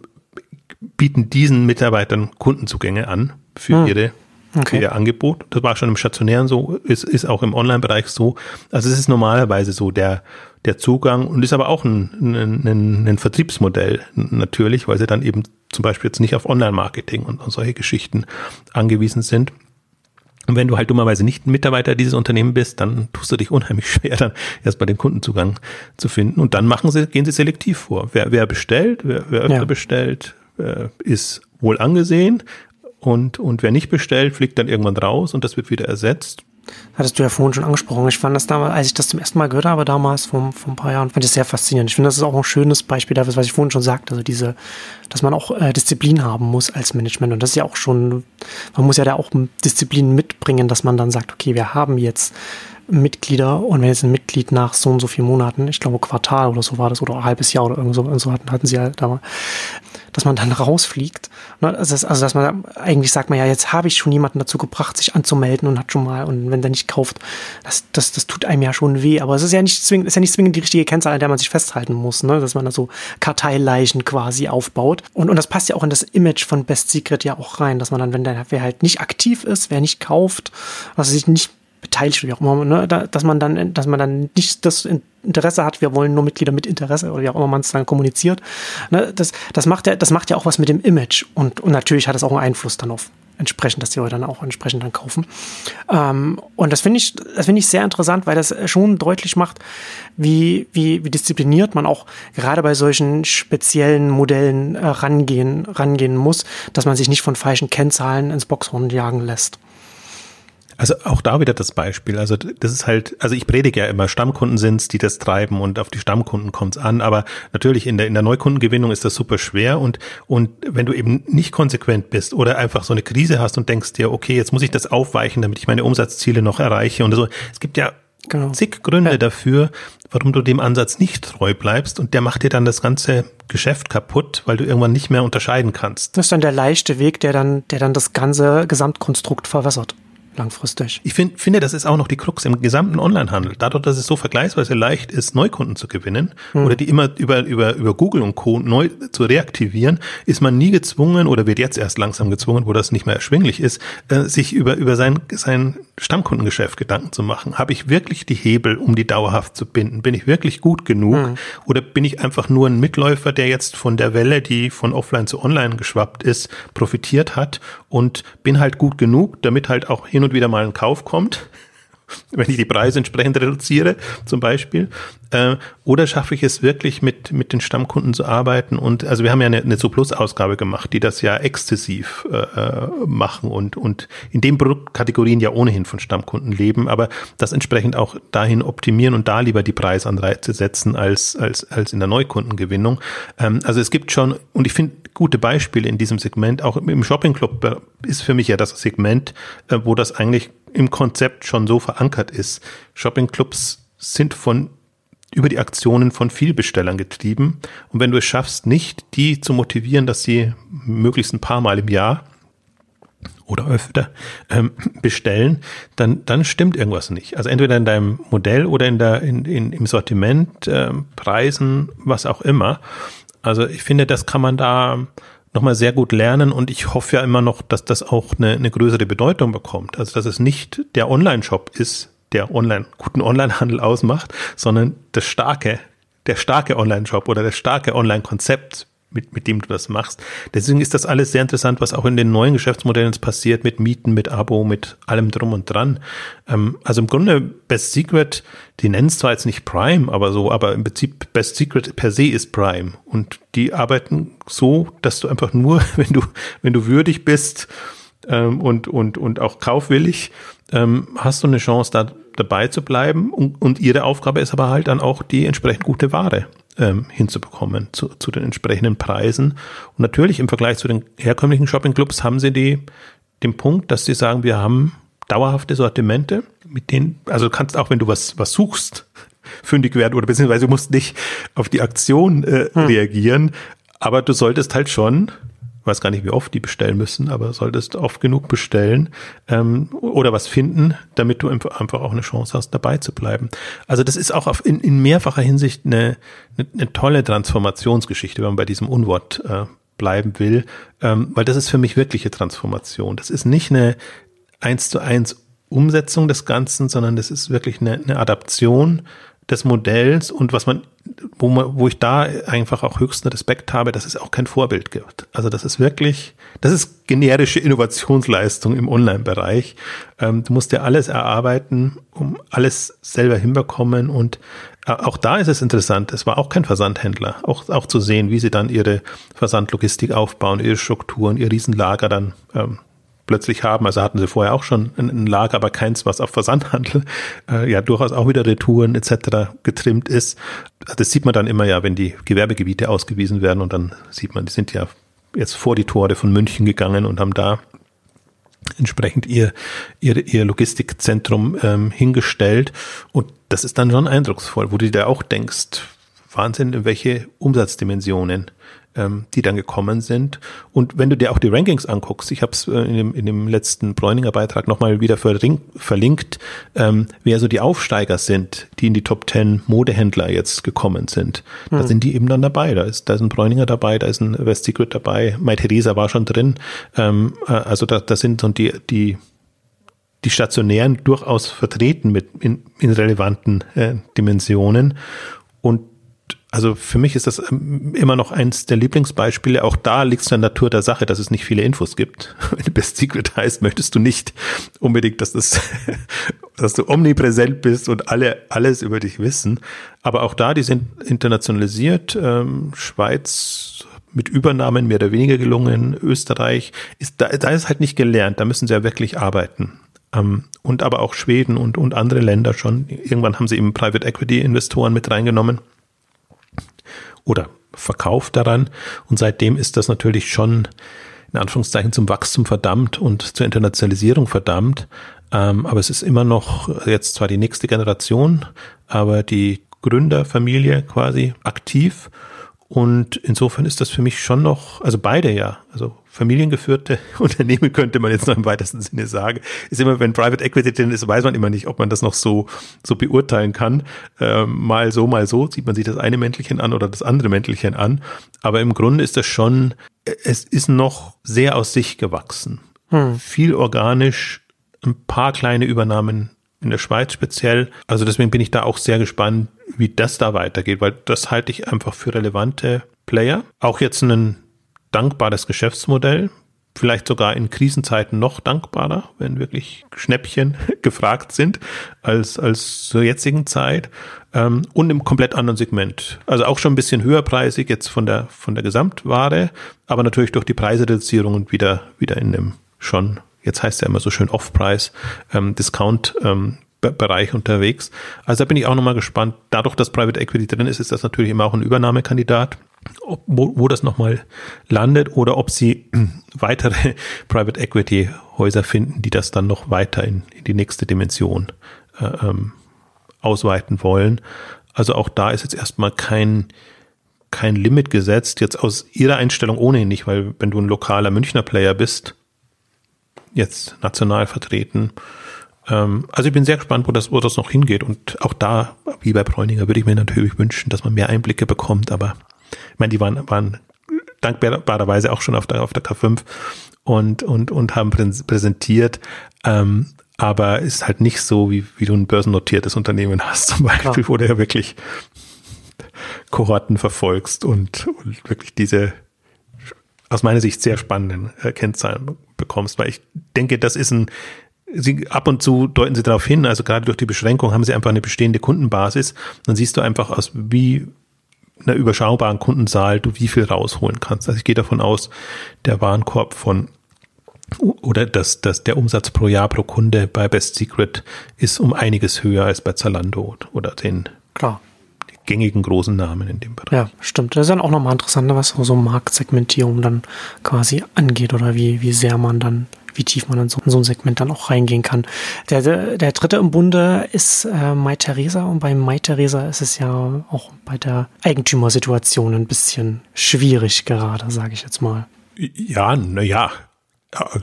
bieten diesen Mitarbeitern Kundenzugänge an für mhm. ihre okay. ihr Angebot. Das war schon im Stationären so, ist, ist auch im Online-Bereich so. Also es ist normalerweise so der, der Zugang und ist aber auch ein, ein, ein, ein Vertriebsmodell natürlich, weil sie dann eben zum Beispiel jetzt nicht auf Online-Marketing und, und solche Geschichten angewiesen sind. Und wenn du halt dummerweise nicht Mitarbeiter dieses Unternehmen bist, dann tust du dich unheimlich schwer, dann erstmal den Kundenzugang zu finden. Und dann machen sie, gehen sie selektiv vor. Wer, wer bestellt, wer, wer öfter ja. bestellt, äh, ist wohl angesehen, und, und wer nicht bestellt, fliegt dann irgendwann raus und das wird wieder ersetzt. Hattest du ja vorhin schon angesprochen. Ich fand das damals, als ich das zum ersten Mal gehört habe, damals vor, vor ein paar Jahren, fand ich das sehr faszinierend. Ich finde, das ist auch ein schönes Beispiel dafür, was ich vorhin schon sagte. Also diese, dass man auch äh, Disziplin haben muss als Management. Und das ist ja auch schon, man muss ja da auch Disziplin mitbringen, dass man dann sagt, okay, wir haben jetzt Mitglieder und wenn jetzt ein Mitglied nach so und so vielen Monaten, ich glaube Quartal oder so war das oder ein halbes Jahr oder irgend so, so hatten, hatten sie ja halt da dass man dann rausfliegt. Also, also dass man eigentlich sagt man ja, jetzt habe ich schon jemanden dazu gebracht, sich anzumelden und hat schon mal, und wenn der nicht kauft, das, das, das tut einem ja schon weh. Aber es ist ja nicht zwingend, ist ja nicht zwingend die richtige Kennzahl, an der man sich festhalten muss, ne? dass man da so Karteileichen quasi aufbaut. Und, und das passt ja auch in das Image von Best Secret ja auch rein, dass man dann, wenn der, wer halt nicht aktiv ist, wer nicht kauft, also sich nicht beteiligt, wie auch immer, ne? dass man dann, dass man dann nicht das Interesse hat, wir wollen nur Mitglieder mit Interesse oder wie auch immer man es dann kommuniziert. Ne? Das, das, macht ja, das macht ja auch was mit dem Image und, und natürlich hat es auch einen Einfluss dann auf entsprechend, dass die Leute dann auch entsprechend dann kaufen. Ähm, und das finde ich, das finde ich sehr interessant, weil das schon deutlich macht, wie, wie, wie diszipliniert man auch gerade bei solchen speziellen Modellen äh, rangehen, rangehen muss, dass man sich nicht von falschen Kennzahlen ins Boxhorn jagen lässt. Also auch da wieder das Beispiel. Also das ist halt, also ich predige ja immer, Stammkunden sind's, die das treiben und auf die Stammkunden kommt's an. Aber natürlich in der, in der Neukundengewinnung ist das super schwer und, und wenn du eben nicht konsequent bist oder einfach so eine Krise hast und denkst dir, okay, jetzt muss ich das aufweichen, damit ich meine Umsatzziele noch erreiche und so. Es gibt ja genau. zig Gründe ja. dafür, warum du dem Ansatz nicht treu bleibst und der macht dir dann das ganze Geschäft kaputt, weil du irgendwann nicht mehr unterscheiden kannst. Das ist dann der leichte Weg, der dann, der dann das ganze Gesamtkonstrukt verwässert langfristig. Ich find, finde, das ist auch noch die Krux im gesamten Onlinehandel. Dadurch, dass es so vergleichsweise leicht ist, Neukunden zu gewinnen hm. oder die immer über, über, über Google und Co. neu zu reaktivieren, ist man nie gezwungen oder wird jetzt erst langsam gezwungen, wo das nicht mehr erschwinglich ist, äh, sich über, über sein, sein Stammkundengeschäft Gedanken zu machen. Habe ich wirklich die Hebel, um die dauerhaft zu binden? Bin ich wirklich gut genug? Hm. Oder bin ich einfach nur ein Mitläufer, der jetzt von der Welle, die von offline zu online geschwappt ist, profitiert hat und bin halt gut genug, damit halt auch hin und wieder mal ein Kauf kommt, wenn ich die Preise entsprechend reduziere, zum Beispiel. Äh, oder schaffe ich es wirklich mit, mit den Stammkunden zu arbeiten? Und also wir haben ja eine, eine Zo-Plus-Ausgabe gemacht, die das ja exzessiv äh, äh, machen und, und in den Produktkategorien ja ohnehin von Stammkunden leben, aber das entsprechend auch dahin optimieren und da lieber die Preisanreize setzen als, als, als in der Neukundengewinnung. Ähm, also es gibt schon, und ich finde gute Beispiele in diesem Segment, auch im Shopping Club ist für mich ja das Segment, äh, wo das eigentlich im Konzept schon so verankert ist. Shoppingclubs sind von über die Aktionen von Vielbestellern getrieben. Und wenn du es schaffst, nicht die zu motivieren, dass sie möglichst ein paar Mal im Jahr oder öfter ähm, bestellen, dann, dann stimmt irgendwas nicht. Also entweder in deinem Modell oder in der, in, in, im Sortiment, ähm, Preisen, was auch immer. Also ich finde, das kann man da nochmal sehr gut lernen und ich hoffe ja immer noch, dass das auch eine, eine größere Bedeutung bekommt. Also dass es nicht der Online-Shop ist, der online, guten Onlinehandel ausmacht, sondern das starke, der starke Online-Shop oder das starke Online-Konzept, mit, mit dem du das machst. Deswegen ist das alles sehr interessant, was auch in den neuen Geschäftsmodellen passiert, mit Mieten, mit Abo, mit allem drum und dran. Ähm, also im Grunde Best Secret, die nennen es zwar jetzt nicht Prime, aber so, aber im Prinzip Best Secret per se ist Prime. Und die arbeiten so, dass du einfach nur, wenn du, wenn du würdig bist ähm, und, und, und auch kaufwillig, ähm, hast du eine Chance, da dabei zu bleiben. Und, und ihre Aufgabe ist aber halt dann auch die entsprechend gute Ware ähm, hinzubekommen zu, zu den entsprechenden Preisen. Und natürlich im Vergleich zu den herkömmlichen Shoppingclubs haben sie die, den Punkt, dass sie sagen, wir haben dauerhafte Sortimente, mit denen, also du kannst auch, wenn du was, was suchst, fündig werden oder beziehungsweise du musst nicht auf die Aktion äh, hm. reagieren, aber du solltest halt schon weiß gar nicht, wie oft die bestellen müssen, aber solltest oft genug bestellen ähm, oder was finden, damit du einfach auch eine Chance hast, dabei zu bleiben. Also das ist auch auf, in, in mehrfacher Hinsicht eine, eine, eine tolle Transformationsgeschichte, wenn man bei diesem Unwort äh, bleiben will, ähm, weil das ist für mich wirkliche Transformation. Das ist nicht eine eins zu eins Umsetzung des Ganzen, sondern das ist wirklich eine, eine Adaption des Modells und was man, wo man, wo ich da einfach auch höchsten Respekt habe, dass es auch kein Vorbild gibt. Also das ist wirklich, das ist generische Innovationsleistung im Online-Bereich. Ähm, du musst dir alles erarbeiten, um alles selber hinbekommen und äh, auch da ist es interessant. Es war auch kein Versandhändler, auch, auch zu sehen, wie sie dann ihre Versandlogistik aufbauen, ihre Strukturen, ihr Riesenlager dann ähm, plötzlich haben. Also hatten sie vorher auch schon ein Lager, aber keins, was auf Versandhandel äh, ja durchaus auch wieder Retouren etc. getrimmt ist. Das sieht man dann immer ja, wenn die Gewerbegebiete ausgewiesen werden und dann sieht man, die sind ja jetzt vor die Tore von München gegangen und haben da entsprechend ihr, ihr, ihr Logistikzentrum ähm, hingestellt. Und das ist dann schon eindrucksvoll, wo du dir auch denkst, Wahnsinn, in welche Umsatzdimensionen ähm, die dann gekommen sind. Und wenn du dir auch die Rankings anguckst, ich habe es äh, in, dem, in dem letzten Bräuninger Beitrag nochmal wieder verlinkt, ähm, wer so die Aufsteiger sind, die in die Top 10 Modehändler jetzt gekommen sind. Da hm. sind die eben dann dabei. Da ist, da ist ein Bräuninger dabei, da ist ein West Secret dabei, Mai Theresa war schon drin. Ähm, äh, also da, da sind so die, die die Stationären durchaus vertreten mit in, in relevanten äh, Dimensionen. Und also für mich ist das ähm, immer noch eins der Lieblingsbeispiele. Auch da liegt es in der Natur der Sache, dass es nicht viele Infos gibt. Wenn du Best Secret heißt, möchtest du nicht unbedingt, dass das, dass du omnipräsent bist und alle alles über dich wissen. Aber auch da, die sind internationalisiert. Ähm, Schweiz mit Übernahmen mehr oder weniger gelungen. Österreich ist da, da ist halt nicht gelernt. Da müssen sie ja wirklich arbeiten. Ähm, und aber auch Schweden und, und andere Länder schon. Irgendwann haben sie eben Private Equity Investoren mit reingenommen oder verkauft daran. Und seitdem ist das natürlich schon in Anführungszeichen zum Wachstum verdammt und zur Internationalisierung verdammt. Ähm, aber es ist immer noch jetzt zwar die nächste Generation, aber die Gründerfamilie quasi aktiv. Und insofern ist das für mich schon noch, also beide ja, also familiengeführte Unternehmen könnte man jetzt noch im weitesten Sinne sagen. Ist immer, wenn Private Equity drin ist, weiß man immer nicht, ob man das noch so, so beurteilen kann. Ähm, mal so, mal so sieht man sich das eine Mäntelchen an oder das andere Mäntelchen an. Aber im Grunde ist das schon, es ist noch sehr aus sich gewachsen. Hm. Viel organisch, ein paar kleine Übernahmen in der Schweiz speziell. Also deswegen bin ich da auch sehr gespannt, wie das da weitergeht, weil das halte ich einfach für relevante Player. Auch jetzt einen dankbares Geschäftsmodell, vielleicht sogar in Krisenzeiten noch dankbarer, wenn wirklich Schnäppchen gefragt sind als, als zur jetzigen Zeit ähm, und im komplett anderen Segment. Also auch schon ein bisschen höherpreisig jetzt von der, von der Gesamtware, aber natürlich durch die Preisreduzierung und wieder, wieder in dem schon, jetzt heißt ja immer so schön Off-Price, ähm, Discount ähm, Bereich unterwegs. Also da bin ich auch nochmal gespannt. Dadurch, dass Private Equity drin ist, ist das natürlich immer auch ein Übernahmekandidat ob, wo, wo das nochmal landet oder ob sie weitere Private Equity Häuser finden, die das dann noch weiter in, in die nächste Dimension äh, ähm, ausweiten wollen. Also auch da ist jetzt erstmal kein, kein Limit gesetzt, jetzt aus ihrer Einstellung ohnehin nicht, weil wenn du ein lokaler Münchner Player bist, jetzt national vertreten, ähm, also ich bin sehr gespannt, wo das, wo das noch hingeht und auch da, wie bei Bräuninger, würde ich mir natürlich wünschen, dass man mehr Einblicke bekommt, aber ich meine, die waren, waren dankbarerweise auch schon auf der, auf der K5 und, und, und haben präsentiert. Ähm, aber ist halt nicht so, wie, wie du ein börsennotiertes Unternehmen hast, zum Beispiel, Klar. wo du ja wirklich Kohorten verfolgst und, und wirklich diese aus meiner Sicht sehr spannenden äh, Kennzahlen bekommst, weil ich denke, das ist ein Sie, ab und zu deuten sie darauf hin, also gerade durch die Beschränkung haben sie einfach eine bestehende Kundenbasis. Dann siehst du einfach aus wie einer überschaubaren Kundenzahl du wie viel rausholen kannst. Also ich gehe davon aus, der Warenkorb von oder dass das, der Umsatz pro Jahr pro Kunde bei Best Secret ist um einiges höher als bei Zalando oder den Klar. gängigen großen Namen in dem Bereich. Ja, stimmt. Das ist dann auch nochmal interessant, was so Marktsegmentierung dann quasi angeht oder wie, wie sehr man dann wie tief man in so, in so, ein Segment dann auch reingehen kann. Der, der, der dritte im Bunde ist äh, Mai Theresa und bei Mai Theresa ist es ja auch bei der Eigentümersituation ein bisschen schwierig gerade, sage ich jetzt mal. Ja, naja,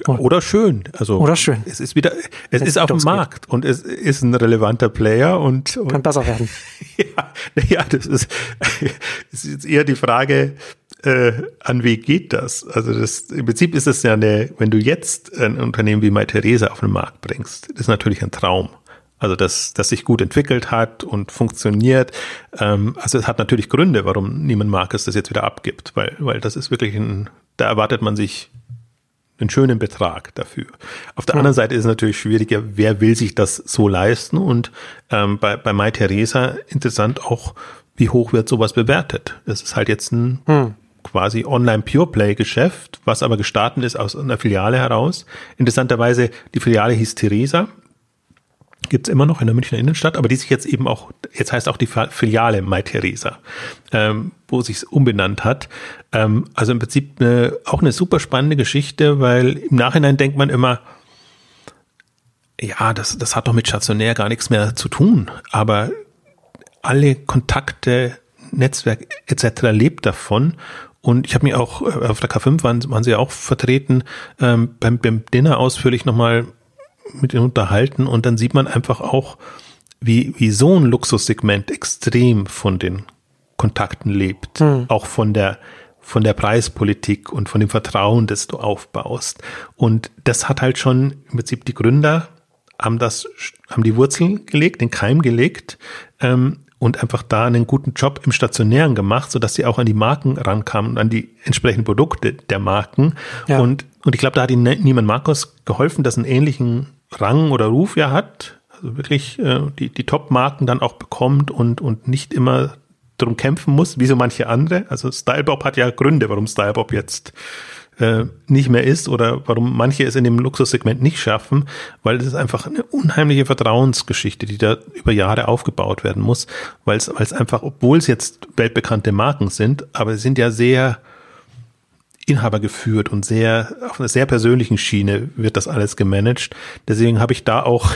oder schön. Also Oder schön. Es ist wieder, es ist auf dem Markt geht. und es ist ein relevanter Player und, und kann besser werden. ja, ja, das ist, ist jetzt eher die Frage, äh, an wie geht das? Also das, im Prinzip ist es ja eine, wenn du jetzt ein Unternehmen wie MyTheresa auf den Markt bringst, ist natürlich ein Traum. Also dass das sich gut entwickelt hat und funktioniert. Ähm, also es hat natürlich Gründe, warum niemand Marcus das jetzt wieder abgibt, weil, weil das ist wirklich ein, da erwartet man sich einen schönen Betrag dafür. Auf der ja. anderen Seite ist es natürlich schwieriger, wer will sich das so leisten? Und ähm, bei, bei MyTheresa interessant auch, wie hoch wird sowas bewertet? Das ist halt jetzt ein hm. Quasi Online-Pure-Play-Geschäft, was aber gestartet ist aus einer Filiale heraus. Interessanterweise, die Filiale hieß Theresa gibt's immer noch in der Münchner Innenstadt, aber die sich jetzt eben auch, jetzt heißt auch die Filiale Mai Theresa, ähm, wo sich's umbenannt hat. Ähm, also im Prinzip eine, auch eine super spannende Geschichte, weil im Nachhinein denkt man immer, ja, das, das hat doch mit stationär gar nichts mehr zu tun, aber alle Kontakte, Netzwerk etc. lebt davon und ich habe mir auch äh, auf der K5 waren, waren sie auch vertreten, ähm, beim, beim Dinner ausführlich nochmal mit ihnen unterhalten und dann sieht man einfach auch, wie, wie so ein Luxussegment extrem von den Kontakten lebt, mhm. auch von der von der Preispolitik und von dem Vertrauen, das du aufbaust. Und das hat halt schon im Prinzip die Gründer haben das, haben die Wurzeln gelegt, den Keim gelegt ähm, und einfach da einen guten Job im Stationären gemacht, so dass sie auch an die Marken rankamen und an die entsprechenden Produkte der Marken. Ja. Und, und ich glaube, da hat ihnen Niemann Markus geholfen, dass einen ähnlichen Rang oder Ruf ja hat, also wirklich äh, die, die Top-Marken dann auch bekommt und, und nicht immer drum kämpfen muss, wie so manche andere. Also Stylebob hat ja Gründe, warum Stylebob jetzt äh, nicht mehr ist oder warum manche es in dem Luxussegment nicht schaffen, weil es ist einfach eine unheimliche Vertrauensgeschichte, die da über Jahre aufgebaut werden muss, weil es einfach, obwohl es jetzt weltbekannte Marken sind, aber sie sind ja sehr Inhaber geführt und sehr, auf einer sehr persönlichen Schiene wird das alles gemanagt. Deswegen habe ich da auch,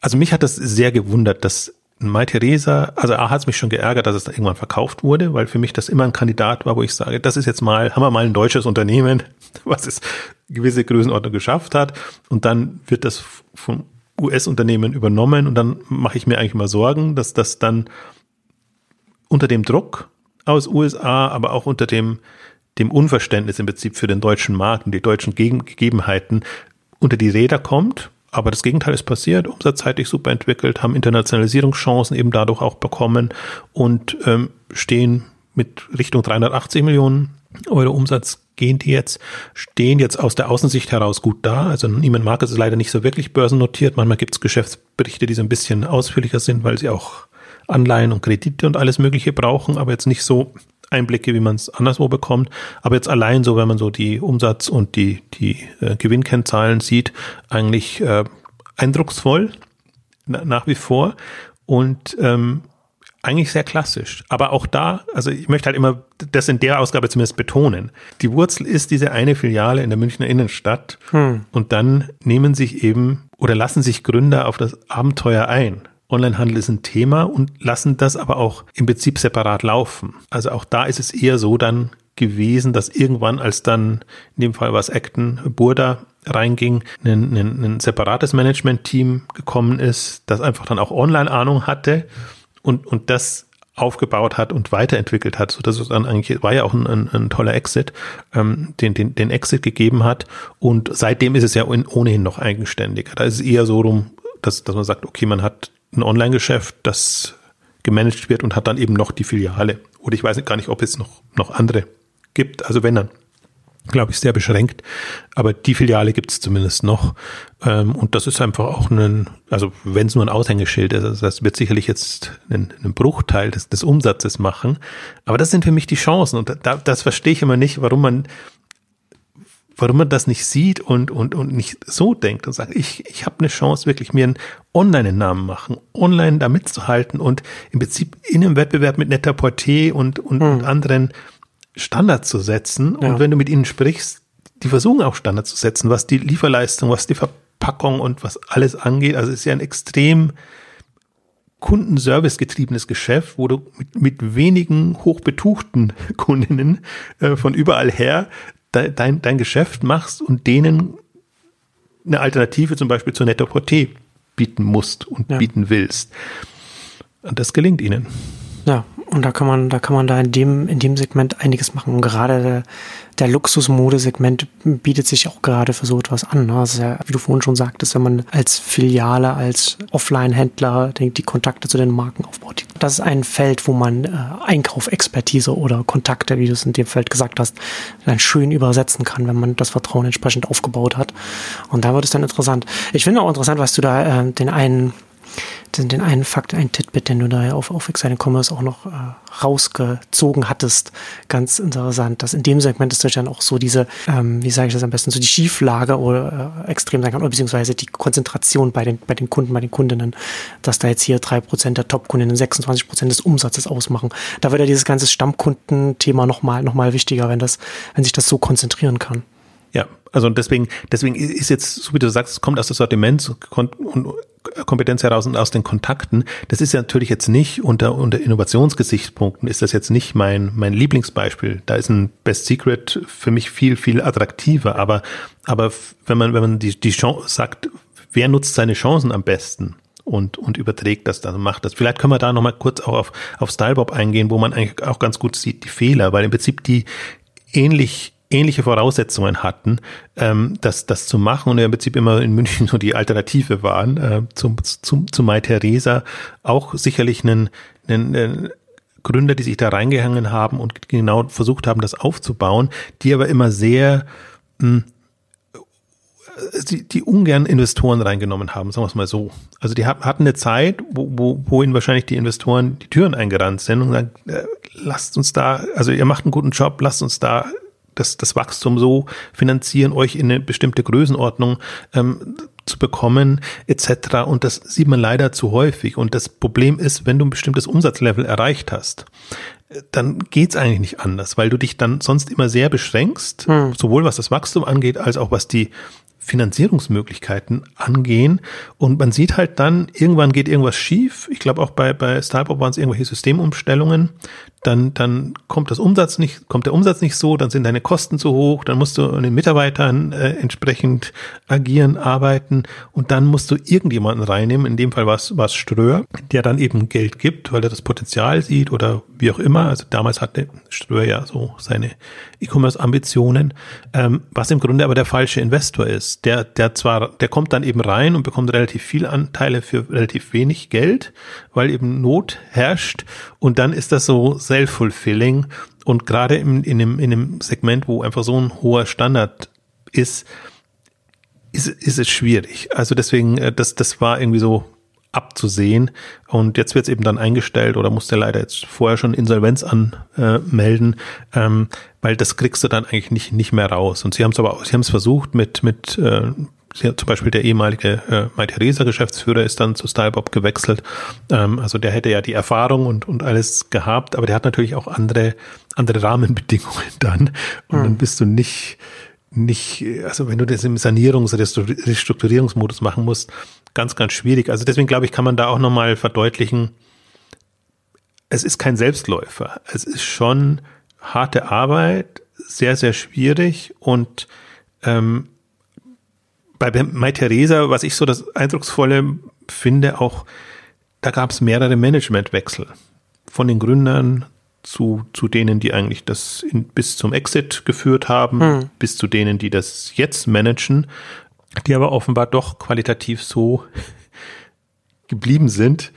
also mich hat das sehr gewundert, dass Mai Theresa, also A hat es mich schon geärgert, dass es da irgendwann verkauft wurde, weil für mich das immer ein Kandidat war, wo ich sage, das ist jetzt mal, haben wir mal ein deutsches Unternehmen, was es gewisse Größenordnung geschafft hat und dann wird das vom US-Unternehmen übernommen und dann mache ich mir eigentlich mal Sorgen, dass das dann unter dem Druck aus USA, aber auch unter dem dem Unverständnis im Prinzip für den deutschen Markt und die deutschen Gegebenheiten unter die Räder kommt. Aber das Gegenteil ist passiert, umsatzseitig super entwickelt, haben Internationalisierungschancen eben dadurch auch bekommen und ähm, stehen mit Richtung 380 Millionen Euro Umsatz gehen die jetzt, stehen jetzt aus der Außensicht heraus gut da. Also Neiman Marcus ist leider nicht so wirklich börsennotiert. Manchmal gibt es Geschäftsberichte, die so ein bisschen ausführlicher sind, weil sie auch Anleihen und Kredite und alles Mögliche brauchen, aber jetzt nicht so Einblicke, wie man es anderswo bekommt. Aber jetzt allein so, wenn man so die Umsatz- und die, die äh, Gewinnkennzahlen sieht, eigentlich äh, eindrucksvoll na, nach wie vor und ähm, eigentlich sehr klassisch. Aber auch da, also ich möchte halt immer das in der Ausgabe zumindest betonen. Die Wurzel ist diese eine Filiale in der Münchner Innenstadt hm. und dann nehmen sich eben oder lassen sich Gründer auf das Abenteuer ein. Onlinehandel ist ein Thema und lassen das aber auch im Prinzip separat laufen. Also auch da ist es eher so dann gewesen, dass irgendwann, als dann in dem Fall was Acton Burda reinging, ein, ein, ein separates Management-Team gekommen ist, das einfach dann auch Online-Ahnung hatte und, und das aufgebaut hat und weiterentwickelt hat, so dass es dann eigentlich war ja auch ein, ein, ein toller Exit, ähm, den, den, den Exit gegeben hat und seitdem ist es ja ohnehin noch eigenständiger. Da ist es eher so rum, dass, dass man sagt, okay, man hat ein Online-Geschäft, das gemanagt wird und hat dann eben noch die Filiale. Oder ich weiß gar nicht, ob es noch, noch andere gibt. Also wenn dann, glaube ich, sehr beschränkt. Aber die Filiale gibt es zumindest noch. Ähm, und das ist einfach auch ein, also wenn es nur ein Aushängeschild ist, also das wird sicherlich jetzt einen, einen Bruchteil des, des Umsatzes machen. Aber das sind für mich die Chancen. Und da, das verstehe ich immer nicht, warum man warum man das nicht sieht und, und, und nicht so denkt und sagt, ich, ich habe eine Chance, wirklich mir einen Online-Namen machen, online da mitzuhalten und im Prinzip in einem Wettbewerb mit Net-a-Porter und, und, hm. und anderen Standards zu setzen. Ja. Und wenn du mit ihnen sprichst, die versuchen auch Standards zu setzen, was die Lieferleistung, was die Verpackung und was alles angeht. Also es ist ja ein extrem Kundenservice getriebenes Geschäft, wo du mit, mit wenigen hochbetuchten Kundinnen äh, von überall her de, dein, dein Geschäft machst und denen eine Alternative zum Beispiel zur Netto Porté bieten musst und ja. bieten willst. Und das gelingt ihnen. Ja, und da kann man, da kann man da in dem, in dem Segment einiges machen. Und gerade der, der Luxusmodesegment bietet sich auch gerade für so etwas an. Ne? Das ja, wie du vorhin schon sagtest, wenn man als Filiale, als Offline-Händler die, die, Kontakte zu den Marken aufbaut. Das ist ein Feld, wo man äh, Einkaufexpertise oder Kontakte, wie du es in dem Feld gesagt hast, dann schön übersetzen kann, wenn man das Vertrauen entsprechend aufgebaut hat. Und da wird es dann interessant. Ich finde auch interessant, was du da äh, den einen den, einen Fakt, einen Titbit, den du da auf, auf Exciting Commerce auch noch äh, rausgezogen hattest. Ganz interessant, dass in dem Segment ist dann auch so diese, ähm, wie sage ich das am besten, so die Schieflage oder äh, extrem sein kann, oder beziehungsweise die Konzentration bei den, bei den Kunden, bei den Kundinnen, dass da jetzt hier drei Prozent der Top-Kundinnen 26% des Umsatzes ausmachen. Da wird ja dieses ganze Stammkundenthema nochmal noch mal wichtiger, wenn das, wenn sich das so konzentrieren kann. Ja, also deswegen, deswegen ist jetzt, so wie du sagst, es kommt aus Sortiment und Kompetenz heraus und aus den Kontakten. Das ist ja natürlich jetzt nicht unter, unter Innovationsgesichtspunkten ist das jetzt nicht mein, mein Lieblingsbeispiel. Da ist ein Best Secret für mich viel, viel attraktiver. Aber, aber wenn man, wenn man die, die Chance sagt, wer nutzt seine Chancen am besten? und, und überträgt das dann, macht das. Vielleicht können wir da nochmal kurz auch auf, auf Stylebob eingehen, wo man eigentlich auch ganz gut sieht, die Fehler, weil im Prinzip die ähnlich ähnliche Voraussetzungen hatten, ähm, das, das zu machen und im Prinzip immer in München so die Alternative waren äh, zum, zum, zu Mai Theresa, auch sicherlich einen, einen, einen Gründer, die sich da reingehangen haben und genau versucht haben, das aufzubauen, die aber immer sehr mh, hm, die, die ungern Investoren reingenommen haben, sagen wir es mal so. Also die hatten eine Zeit, wo, wo, wo ihnen wahrscheinlich die Investoren die Türen eingerannt sind und sagen, äh, lasst uns da, also ihr macht einen guten Job, lasst uns da das, das Wachstum so finanzieren, euch in eine bestimmte Größenordnung ähm, zu bekommen, etc. Und das sieht man leider zu häufig. Und das Problem ist, wenn du ein bestimmtes Umsatzlevel erreicht hast, dann geht's eigentlich nicht anders, weil du dich dann sonst immer sehr beschränkst, hm. sowohl was das Wachstum angeht, als auch was die Finanzierungsmöglichkeiten angehen. Und man sieht halt dann, irgendwann geht irgendwas schief. Ich glaube auch bei, bei Startup waren es irgendwelche Systemumstellungen. Dann, dann kommt das Umsatz nicht, kommt der Umsatz nicht so, dann sind deine Kosten zu hoch, dann musst du an den Mitarbeitern äh, entsprechend agieren, arbeiten und dann musst du irgendjemanden reinnehmen, in dem Fall war es Ströer, der dann eben Geld gibt, weil er das Potenzial sieht oder wie auch immer. Also damals hatte Ströer ja so seine E-Commerce-Ambitionen, ähm, was im Grunde aber der falsche Investor ist. Der, der zwar, der kommt dann eben rein und bekommt relativ viel Anteile für relativ wenig Geld, weil eben Not herrscht und dann ist das so self-fulfilling und gerade in, in, dem, in dem Segment, wo einfach so ein hoher Standard ist, ist, ist es schwierig. Also deswegen, äh, das, das war irgendwie so abzusehen. Und jetzt wird es eben dann eingestellt oder muss der leider jetzt vorher schon Insolvenz anmelden, äh, ähm, weil das kriegst du dann eigentlich nicht, nicht mehr raus. Und sie haben es aber, sie haben es versucht mit, mit äh, zum Beispiel der ehemalige äh, Mai Theresa Geschäftsführer ist dann zu Stylebob gewechselt. Ähm, also der hätte ja die Erfahrung und, und alles gehabt, aber der hat natürlich auch andere, andere Rahmenbedingungen dann. Und mhm. dann bist du nicht, nicht, also wenn du das im Sanierungs- oder Restrukturierungsmodus machen musst, ganz, ganz schwierig. Also deswegen glaube ich, kann man da auch nochmal verdeutlichen, es ist kein Selbstläufer. Es ist schon harte Arbeit, sehr, sehr schwierig und ähm, bei Mai Theresa, was ich so das Eindrucksvolle finde, auch da gab es mehrere Managementwechsel. von den Gründern zu, zu denen, die eigentlich das in, bis zum Exit geführt haben, hm. bis zu denen, die das jetzt managen, die aber offenbar doch qualitativ so geblieben sind,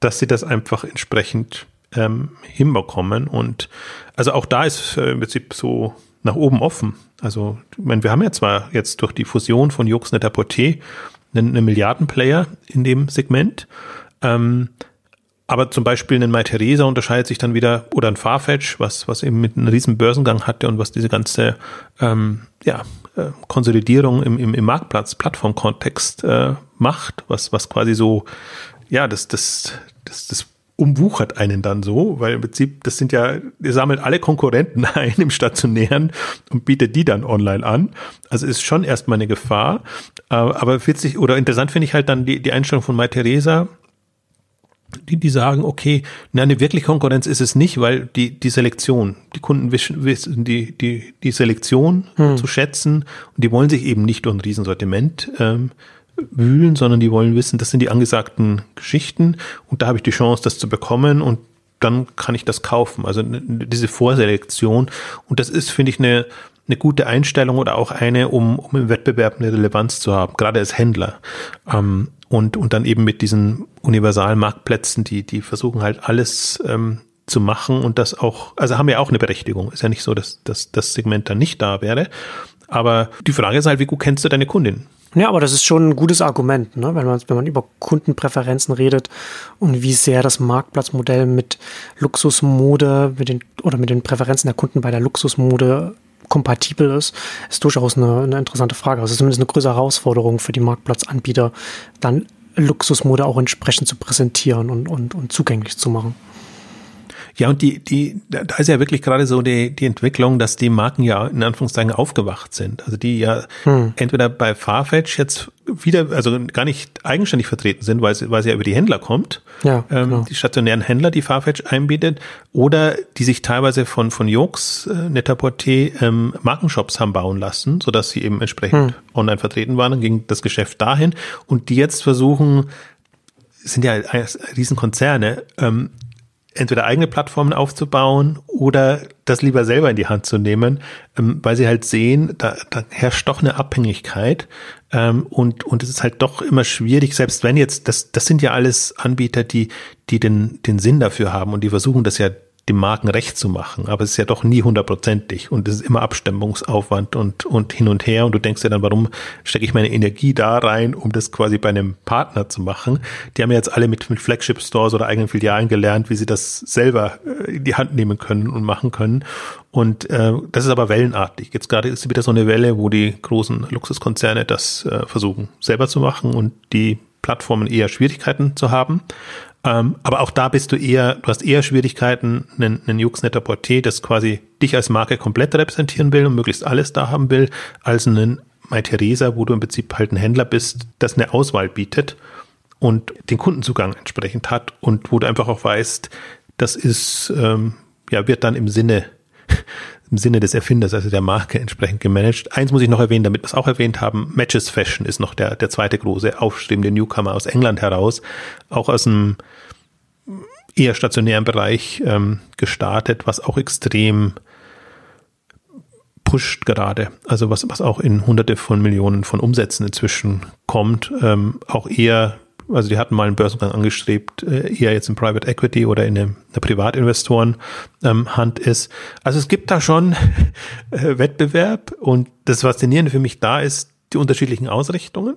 dass sie das einfach entsprechend ähm, hinbekommen. Und also auch da ist äh, im Prinzip so nach oben offen. Also, ich meine, wir haben ja zwar jetzt durch die Fusion von Juxnet Porté einen, einen Milliardenplayer in dem Segment, ähm, aber zum Beispiel ein MyTheresa unterscheidet sich dann wieder, oder ein Farfetch, was, was eben mit einem riesen Börsengang hatte und was diese ganze ähm, ja, äh, Konsolidierung im, im, im Marktplatz, Plattformkontext äh, macht, was, was quasi so, ja, das, das, das, das umwuchert einen dann so, weil im Prinzip, das sind ja, ihr sammelt alle Konkurrenten ein im Stationären und bietet die dann online an. Also ist schon erstmal eine Gefahr. Äh, aber witzig oder interessant finde ich halt dann die, die Einstellung von MyTheresa, die, die sagen, okay, na, eine wirkliche Konkurrenz ist es nicht, weil die, die Selektion, die Kunden wissen, wissen die, die, die Selektion hm. zu schätzen und die wollen sich eben nicht durch ein Riesensortiment ähm, wühlen, sondern die wollen wissen, das sind die angesagten Geschichten und da habe ich die Chance, das zu bekommen und dann kann ich das kaufen. Also diese Vorselektion und das ist, finde ich, eine, eine gute Einstellung oder auch eine, um, um im Wettbewerb eine Relevanz zu haben, gerade als Händler. Ähm, und, und dann eben mit diesen universalen Marktplätzen, die, die versuchen halt alles ähm, zu machen und das auch, also haben ja auch eine Berechtigung. Ist ja nicht so, dass, dass das Segment dann nicht da wäre. Aber die Frage ist halt, wie gut kennst du deine Kundin? Ja, aber das ist schon ein gutes Argument, ne? wenn, man, wenn man über Kundenpräferenzen redet und wie sehr das Marktplatzmodell mit Luxusmode mit den, oder mit den Präferenzen der Kunden bei der Luxusmode kompatibel ist, ist durchaus eine, eine interessante Frage. Also zumindest eine größere Herausforderung für die Marktplatzanbieter, dann Luxusmode auch entsprechend zu präsentieren und, und, und zugänglich zu machen. Ja, und die, die, da ist ja wirklich gerade so die, die Entwicklung, dass die Marken ja in Anführungszeichen aufgewacht sind. Also die ja hm. entweder bei Farfetch jetzt wieder, also gar nicht eigenständig vertreten sind, weil sie, weil sie ja über die Händler kommt, ja, ähm, genau. die stationären Händler, die Farfetch einbietet, oder die sich teilweise von, von Jokes, äh, Netaporté, ähm, Markenshops haben bauen lassen, sodass sie eben entsprechend hm. online vertreten waren, dann ging das Geschäft dahin und die jetzt versuchen, sind ja Riesenkonzerne, ähm, entweder eigene Plattformen aufzubauen oder das lieber selber in die Hand zu nehmen, ähm, weil sie halt sehen, da, da herrscht doch eine Abhängigkeit ähm, und und es ist halt doch immer schwierig, selbst wenn jetzt das das sind ja alles Anbieter, die die den den Sinn dafür haben und die versuchen das ja dem Marken recht zu machen. Aber es ist ja doch nie hundertprozentig und es ist immer Abstimmungsaufwand und, und hin und her. Und du denkst dir dann, warum stecke ich meine Energie da rein, um das quasi bei einem Partner zu machen? Die haben ja jetzt alle mit, mit Flagship Stores oder eigenen Filialen gelernt, wie sie das selber äh, in die Hand nehmen können und machen können. Und äh, das ist aber wellenartig. Jetzt gerade ist wieder so eine Welle, wo die großen Luxuskonzerne das äh, versuchen selber zu machen und die Plattformen eher Schwierigkeiten zu haben. Ähm, aber auch da bist du eher, du hast eher Schwierigkeiten, einen, einen Juxnetter Porté, das quasi dich als Marke komplett repräsentieren will und möglichst alles da haben will, als einen MyTheresa, wo du im Prinzip halt ein Händler bist, das eine Auswahl bietet und den Kundenzugang entsprechend hat und wo du einfach auch weißt, das ist, ähm, ja, wird dann im Sinne im Sinne des Erfinders, also der Marke entsprechend gemanagt. Eins muss ich noch erwähnen, damit wir es auch erwähnt haben, Matches Fashion ist noch der, der zweite große aufstrebende Newcomer aus England heraus, auch aus einem eher stationären Bereich ähm, gestartet, was auch extrem pusht gerade, also was, was auch in hunderte von Millionen von Umsätzen inzwischen kommt, ähm, auch eher also die hatten mal einen Börsengang angestrebt, äh, eher jetzt in Private Equity oder in eine, eine Privatinvestoren ähm, Hand ist. Also es gibt da schon äh, Wettbewerb und das Faszinierende für mich da ist die unterschiedlichen Ausrichtungen.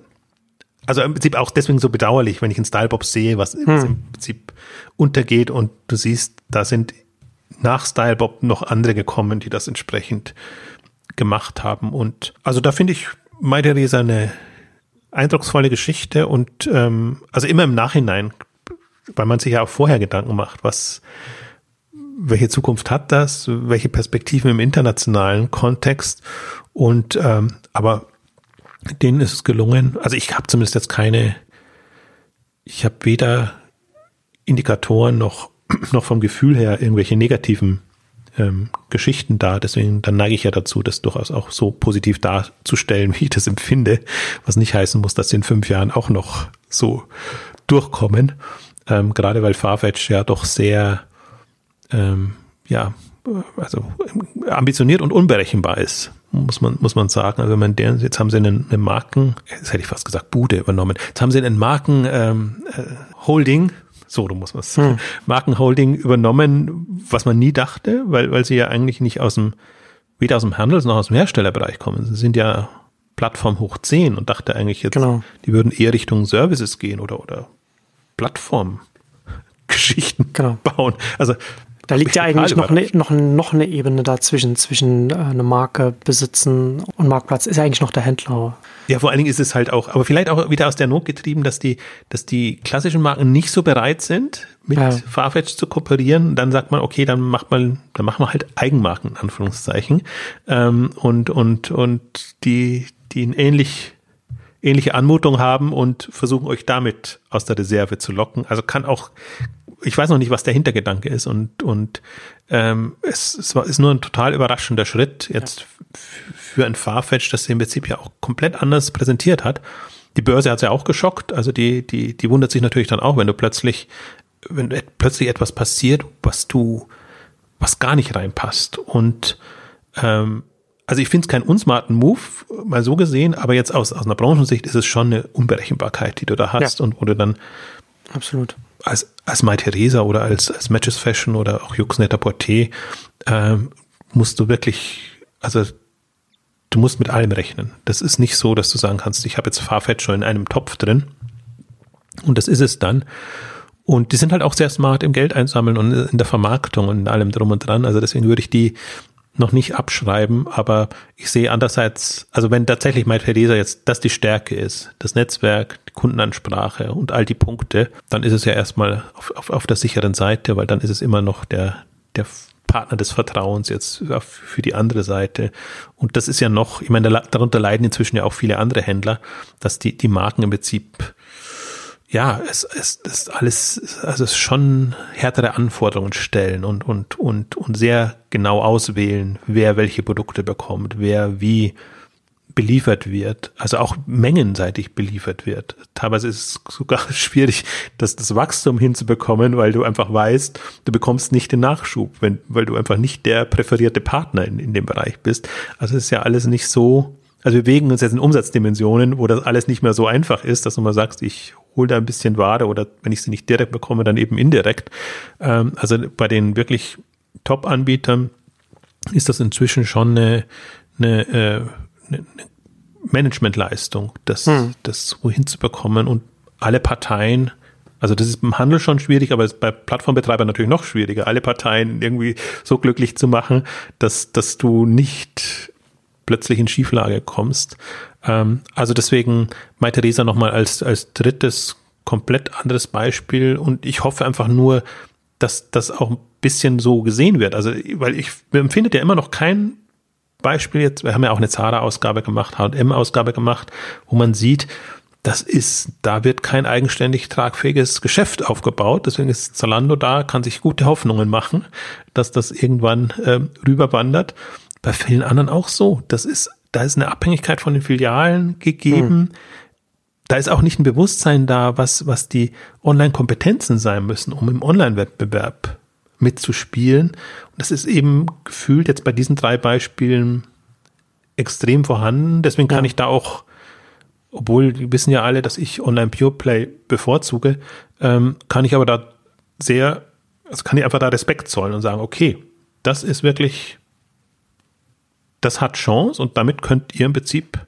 Also im Prinzip auch deswegen so bedauerlich, wenn ich einen Stylebop sehe, was, hm. was im Prinzip untergeht und du siehst, da sind nach Stylebop noch andere gekommen, die das entsprechend gemacht haben. Und also da finde ich My Theresa eine eindrucksvolle Geschichte und ähm, also immer im Nachhinein, weil man sich ja auch vorher Gedanken macht, was welche Zukunft hat das, welche Perspektiven im internationalen Kontext und ähm, aber denen ist es gelungen. Also ich habe zumindest jetzt keine, ich habe weder Indikatoren noch noch vom Gefühl her irgendwelche negativen ähm, Geschichten da. Deswegen, dann neige ich ja dazu, das durchaus auch so positiv darzustellen, wie ich das empfinde, was nicht heißen muss, dass sie in fünf Jahren auch noch so durchkommen. Ähm, gerade weil Farfetch ja doch sehr ähm, ja, also ambitioniert und unberechenbar ist, muss man, muss man sagen. Also wenn man deren, jetzt haben sie einen, eine Marken, jetzt hätte ich fast gesagt Bude übernommen, jetzt haben sie einen Marken ähm, äh, Holding, so du musst was, hm. Markenholding übernommen, was man nie dachte, weil, weil sie ja eigentlich nicht aus dem, weder aus dem Handels- noch aus dem Herstellerbereich kommen. Sie sind ja Plattform hoch 10 und dachte eigentlich jetzt, genau. die würden eher Richtung Services gehen oder, oder Plattformgeschichten genau. bauen. Also da liegt ja eigentlich noch eine, noch, noch eine Ebene dazwischen, zwischen äh, eine Marke besitzen und Marktplatz ist ja eigentlich noch der Händler. Ja, vor allen Dingen ist es halt auch, aber vielleicht auch wieder aus der Not getrieben, dass die, dass die klassischen Marken nicht so bereit sind, mit ja. Farfetch zu kooperieren. Dann sagt man, okay, dann macht man, dann machen wir halt Eigenmarken, in Anführungszeichen. Ähm, und, und, und die, die ein ähnlich ähnliche Anmutung haben und versuchen euch damit aus der Reserve zu locken. Also kann auch, ich weiß noch nicht, was der Hintergedanke ist und, und ähm, es, es war, ist nur ein total überraschender Schritt jetzt ja. für ein Farfetch, das im Prinzip ja auch komplett anders präsentiert hat. Die Börse hat es ja auch geschockt, also die, die, die wundert sich natürlich dann auch, wenn du plötzlich, wenn plötzlich etwas passiert, was du, was gar nicht reinpasst. Und ähm, also ich finde es keinen unsmarten Move, mal so gesehen, aber jetzt aus, aus einer Branchensicht ist es schon eine Unberechenbarkeit, die du da hast ja. und wo du dann absolut als, als Mai Theresa oder als, als Matches Fashion oder auch Jux Netter Porté ähm, musst du wirklich, also du musst mit allem rechnen. Das ist nicht so, dass du sagen kannst, ich habe jetzt Farfetch schon in einem Topf drin und das ist es dann. Und die sind halt auch sehr smart im Geld einsammeln und in der Vermarktung und allem drum und dran. Also deswegen würde ich die noch nicht abschreiben, aber ich sehe andererseits, also wenn tatsächlich MyTheresa jetzt das die Stärke ist, das Netzwerk, die Kundenansprache und all die Punkte, dann ist es ja erstmal auf, auf, auf der sicheren Seite, weil dann ist es immer noch der, der Partner des Vertrauens jetzt für die andere Seite. Und das ist ja noch, ich meine, darunter leiden inzwischen ja auch viele andere Händler, dass die, die Marken im Prinzip ja, es, es, es ist alles, also es schon härtere Anforderungen stellen und, und, und, und sehr genau auswählen, wer welche Produkte bekommt, wer wie beliefert wird, also auch mengenseitig beliefert wird. Teilweise ist es sogar schwierig, das, das Wachstum hinzubekommen, weil du einfach weißt, du bekommst nicht den Nachschub, wenn, weil du einfach nicht der präferierte Partner in, in dem Bereich bist. Also es ist ja alles nicht so, also wir bewegen uns jetzt in Umsatzdimensionen, wo das alles nicht mehr so einfach ist, dass du mal sagst, ich hole da ein bisschen Ware oder wenn ich sie nicht direkt bekomme, dann eben indirekt. Ähm, also bei den wirklich Top-Anbietern ist das inzwischen schon eine, eine, äh, eine Managementleistung, das, hm. das so hinzubekommen und alle Parteien also das ist im Handel schon schwierig, aber ist bei Plattformbetreibern natürlich noch schwieriger, alle Parteien irgendwie so glücklich zu machen, dass, dass du nicht plötzlich in Schieflage kommst. Ähm, also deswegen Mai Theresa nochmal als, als drittes komplett anderes Beispiel und ich hoffe einfach nur, dass das auch ein bisschen so gesehen wird. Also, weil ich empfinde ja immer noch kein Beispiel jetzt, wir haben ja auch eine Zara-Ausgabe gemacht, H&M-Ausgabe gemacht, wo man sieht, das ist, da wird kein eigenständig tragfähiges Geschäft aufgebaut. Deswegen ist Zalando da, kann sich gute Hoffnungen machen, dass das irgendwann äh, rüberwandert. Bei vielen anderen auch so. Das ist da ist eine Abhängigkeit von den Filialen gegeben. Mhm. Da ist auch nicht ein Bewusstsein da, was, was die Online-Kompetenzen sein müssen, um im Online-Wettbewerb mitzuspielen. Und das ist eben gefühlt jetzt bei diesen drei Beispielen extrem vorhanden. Deswegen kann ja. ich da auch, obwohl die wissen ja alle, dass ich Online Pure Play bevorzuge, ähm, kann ich aber da sehr, also kann ich einfach da Respekt zollen und sagen, okay, das ist wirklich das hat Chance und damit könnt ihr im Prinzip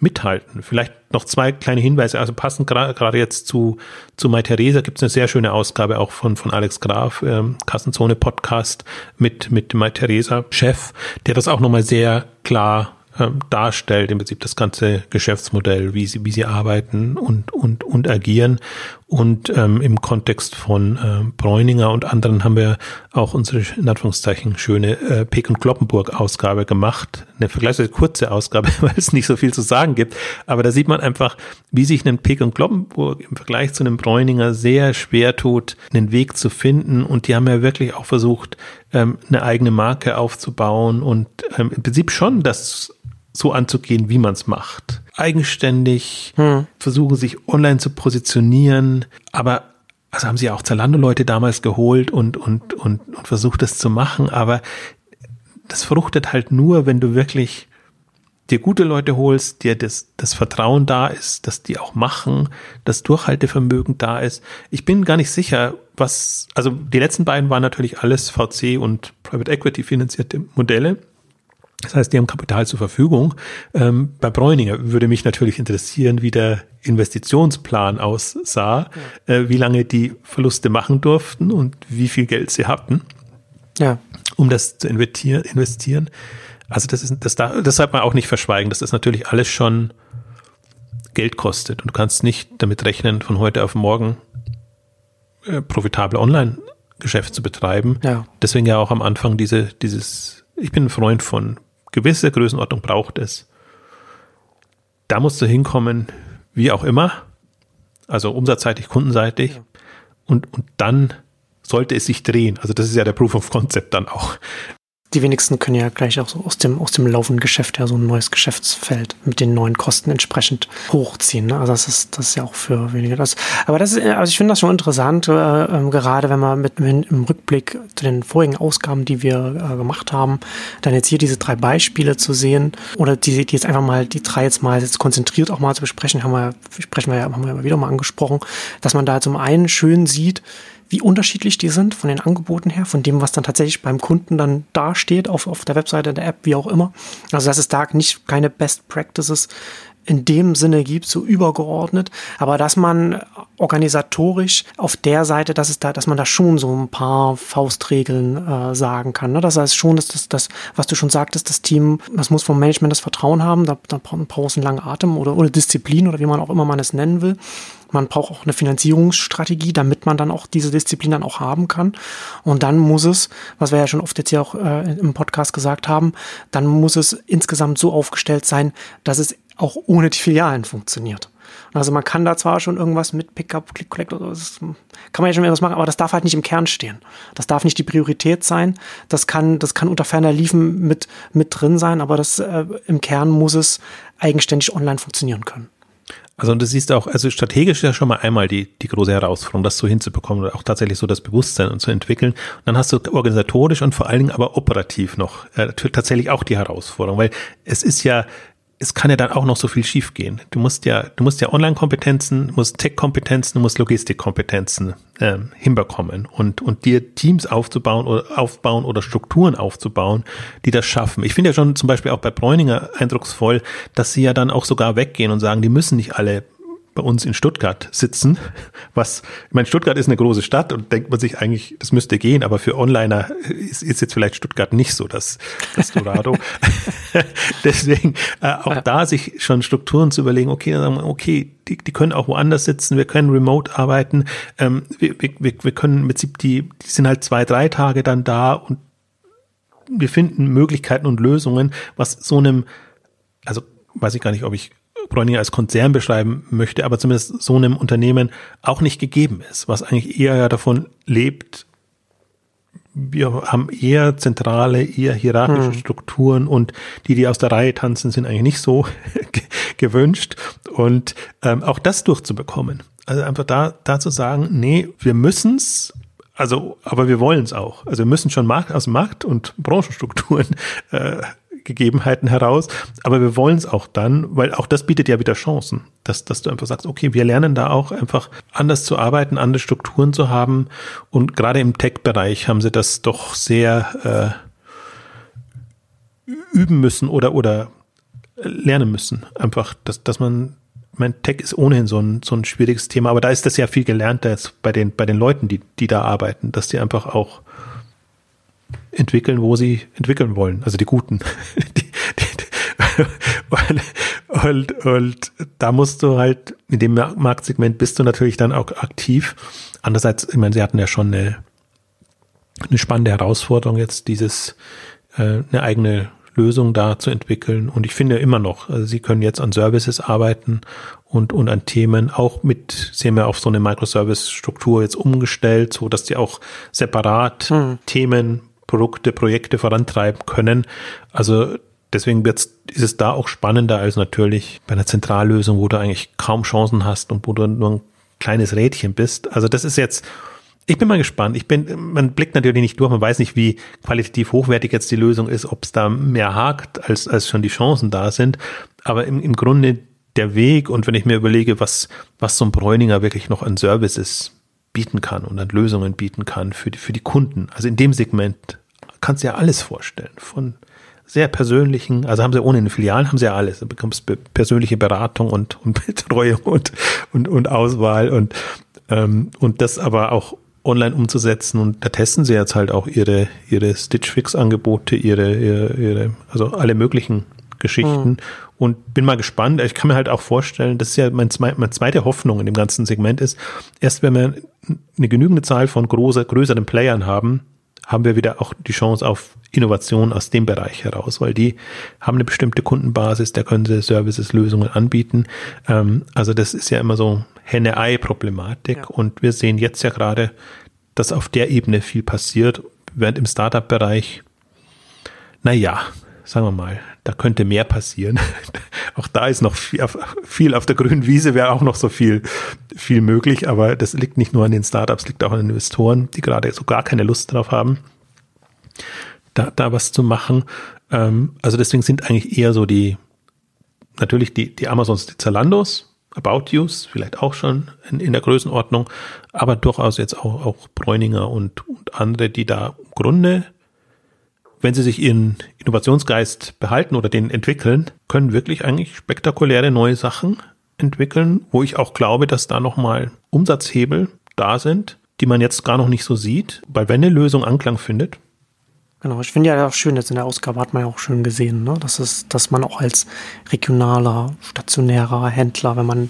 mithalten. Vielleicht noch zwei kleine Hinweise, also passend gerade jetzt zu, zu Mai Theresa gibt es eine sehr schöne Ausgabe auch von, von Alex Graf, ähm, Kassenzone Podcast mit, mit Mai Theresa Chef, der das auch nochmal sehr klar ähm, darstellt, im Prinzip das ganze Geschäftsmodell, wie sie, wie sie arbeiten und, und, und agieren. Und ähm, im Kontext von äh, Bräuninger und anderen haben wir auch unsere, in Anführungszeichen, schöne äh, Peek und Kloppenburg-Ausgabe gemacht. Eine vergleichsweise kurze Ausgabe, weil es nicht so viel zu sagen gibt. Aber da sieht man einfach, wie sich ein Peek und Kloppenburg im Vergleich zu einem Bräuninger sehr schwer tut, einen Weg zu finden. Und die haben ja wirklich auch versucht, ähm, eine eigene Marke aufzubauen und ähm, im Prinzip schon das so anzugehen, wie man es macht. Eigenständig, hm. versuchen sich online zu positionieren, aber also haben sie auch Zalando-Leute damals geholt und, und, und, und versucht das zu machen, aber das fruchtet halt nur, wenn du wirklich dir gute Leute holst, dir das, das Vertrauen da ist, dass die auch machen, das Durchhaltevermögen da ist. Ich bin gar nicht sicher, was, also die letzten beiden waren natürlich alles VC und Private Equity finanzierte Modelle. Das heißt, die haben Kapital zur Verfügung. Ähm, bei Bräuninger würde mich natürlich interessieren, wie der Investitionsplan aussah, ja. äh, wie lange die Verluste machen durften und wie viel Geld sie hatten, ja. um das zu investieren. Also das ist, das, da, das sollte man auch nicht verschweigen, dass das natürlich alles schon Geld kostet und du kannst nicht damit rechnen, von heute auf morgen äh, profitable Online-Geschäft zu betreiben. Ja. Deswegen ja auch am Anfang diese, dieses, ich bin ein Freund von gewisse Größenordnung braucht es. Da musst du hinkommen, wie auch immer, also umsatzseitig, kundenseitig, ja. und, und dann sollte es sich drehen. Also das ist ja der Proof of Concept dann auch die wenigsten können ja gleich auch so aus dem, aus dem laufenden Geschäft ja so ein neues Geschäftsfeld mit den neuen Kosten entsprechend hochziehen. Ne? Also das ist, das ist ja auch für weniger das. Aber das ist, also ich finde das schon interessant, äh, äh, gerade wenn man mit, mit, im Rückblick zu den vorigen Ausgaben, die wir äh, gemacht haben, dann jetzt hier diese drei Beispiele zu sehen oder die, die jetzt einfach mal, die drei jetzt mal jetzt konzentriert auch mal zu besprechen, haben wir, sprechen wir ja, haben wir ja wieder mal angesprochen, dass man da zum einen schön sieht, wie unterschiedlich die sind von den Angeboten her, von dem, was dann tatsächlich beim Kunden dann dasteht, auf, auf der Webseite der App, wie auch immer. Also, dass es da nicht keine Best Practices in dem Sinne gibt, so übergeordnet, aber dass man organisatorisch auf der Seite, dass es da, dass man da schon so ein paar Faustregeln äh, sagen kann. Ne? Das heißt schon, dass das, das, was du schon sagtest, das Team, das muss vom Management das Vertrauen haben, da, da braucht einen langen Atem oder, oder Disziplin oder wie man auch immer man es nennen will. Man braucht auch eine Finanzierungsstrategie, damit man dann auch diese Disziplin dann auch haben kann. Und dann muss es, was wir ja schon oft jetzt hier auch äh, im Podcast gesagt haben, dann muss es insgesamt so aufgestellt sein, dass es auch ohne die Filialen funktioniert. Also man kann da zwar schon irgendwas mit Pickup, Click, Collect, oder das kann man ja schon etwas machen, aber das darf halt nicht im Kern stehen. Das darf nicht die Priorität sein. Das kann, das kann unter ferner Liefen mit, mit drin sein, aber das, äh, im Kern muss es eigenständig online funktionieren können. Also und du siehst auch, also strategisch ist ja schon mal einmal die, die große Herausforderung, das so hinzubekommen oder auch tatsächlich so das Bewusstsein und zu entwickeln. Und dann hast du organisatorisch und vor allen Dingen aber operativ noch äh, tatsächlich auch die Herausforderung, weil es ist ja es kann ja dann auch noch so viel schiefgehen. Du musst ja, du musst ja Online-Kompetenzen, musst Tech-Kompetenzen, du musst Logistik-Kompetenzen ähm, hinbekommen und und dir Teams aufzubauen oder aufbauen oder Strukturen aufzubauen, die das schaffen. Ich finde ja schon zum Beispiel auch bei Bräuninger eindrucksvoll, dass sie ja dann auch sogar weggehen und sagen, die müssen nicht alle bei uns in Stuttgart sitzen, was, ich meine, Stuttgart ist eine große Stadt und denkt man sich eigentlich, das müsste gehen, aber für Onliner ist, ist jetzt vielleicht Stuttgart nicht so das, das Dorado. Deswegen äh, auch da sich schon Strukturen zu überlegen, okay, dann sagen wir, okay, die, die können auch woanders sitzen, wir können remote arbeiten, ähm, wir, wir, wir können im Prinzip, die, die sind halt zwei, drei Tage dann da und wir finden Möglichkeiten und Lösungen, was so einem, also weiß ich gar nicht, ob ich Bräuninger als Konzern beschreiben möchte, aber zumindest so einem Unternehmen auch nicht gegeben ist, was eigentlich eher davon lebt, wir haben eher zentrale, eher hierarchische hm. Strukturen und die, die aus der Reihe tanzen, sind eigentlich nicht so gewünscht. Und ähm, auch das durchzubekommen. Also einfach da, da zu sagen, nee, wir müssen's, also, aber wir wollen's auch. Also wir müssen schon Markt, aus Markt- und Branchenstrukturen äh, Gegebenheiten heraus. Aber wir wollen es auch dann, weil auch das bietet ja wieder Chancen, dass, dass du einfach sagst, okay, wir lernen da auch einfach anders zu arbeiten, andere Strukturen zu haben. Und gerade im Tech-Bereich haben sie das doch sehr äh, üben müssen oder, oder lernen müssen. Einfach, dass, dass man mein Tech ist ohnehin so ein, so ein schwieriges Thema, aber da ist das ja viel gelernter jetzt bei den, bei den Leuten, die, die da arbeiten, dass die einfach auch entwickeln, wo sie entwickeln wollen. Also die Guten. die, die, und, und, und da musst du halt, in dem Marktsegment bist du natürlich dann auch aktiv. Andererseits, ich meine, sie hatten ja schon eine, eine spannende Herausforderung jetzt, dieses, äh, eine eigene Lösung da zu entwickeln. Und ich finde immer noch, also sie können jetzt an Services arbeiten und, und an Themen auch mit, sie haben ja auf so eine Microservice-Struktur jetzt umgestellt, so dass die auch separat hm. Themen Produkte, Projekte vorantreiben können. Also deswegen wird's, ist es da auch spannender als natürlich bei einer Zentrallösung, wo du eigentlich kaum Chancen hast und wo du nur einen kleines Rädchen bist. Also das ist jetzt, ich bin mal gespannt. Ich bin, man blickt natürlich nicht durch, man weiß nicht, wie qualitativ hochwertig jetzt die Lösung ist, ob es da mehr hakt, als, als schon die Chancen da sind. Aber im, im Grunde der Weg und wenn ich mir überlege, was, was so ein Bräuninger wirklich noch an Services bieten kann und an Lösungen bieten kann für die, für die Kunden. Also in dem Segment kannst du ja alles vorstellen. Von sehr persönlichen, also haben sie ohne eine Filialen, haben sie ja alles. Du bekommst persönliche Beratung und, und Betreuung und, und, und Auswahl und, ähm, und das aber auch online umzusetzen und da testen sie jetzt halt auch ihre, ihre Stitch Fix Angebote, ihre, ihre, ihre, also alle möglichen Geschichten mhm. und bin mal gespannt. Ich kann mir halt auch vorstellen, das ist ja mein, meine zweite Hoffnung in dem ganzen Segment ist, erst wenn wir eine genügende Zahl von großer, größeren Playern haben, haben wir wieder auch die Chance auf Innovation aus dem Bereich heraus, weil die haben eine bestimmte Kundenbasis, da können sie Services, Lösungen anbieten. Ähm, also das ist ja immer so Henne-Ei-Problematik ja. und wir sehen jetzt ja gerade, dass auf der Ebene viel passiert, während im Startup-Bereich, naja, sagen wir mal, da könnte mehr passieren. auch da ist noch viel auf, viel auf der grünen Wiese, wäre auch noch so viel, viel möglich, aber das liegt nicht nur an den Startups, liegt auch an den Investoren, die gerade so gar keine Lust drauf haben, da, da was zu machen. Ähm, also deswegen sind eigentlich eher so die, natürlich die, die Amazons, die Zalandos, About Yous, vielleicht auch schon in, in der Größenordnung, aber durchaus jetzt auch, auch Bräuninger und, und andere, die da im Grunde wenn sie sich ihren Innovationsgeist behalten oder den entwickeln, können wirklich eigentlich spektakuläre neue Sachen entwickeln, wo ich auch glaube, dass da nochmal Umsatzhebel da sind, die man jetzt gar noch nicht so sieht, weil wenn eine Lösung Anklang findet. Genau, ich finde ja auch schön, jetzt in der Ausgabe hat man ja auch schön gesehen, ne? dass, es, dass man auch als regionaler, stationärer Händler, wenn man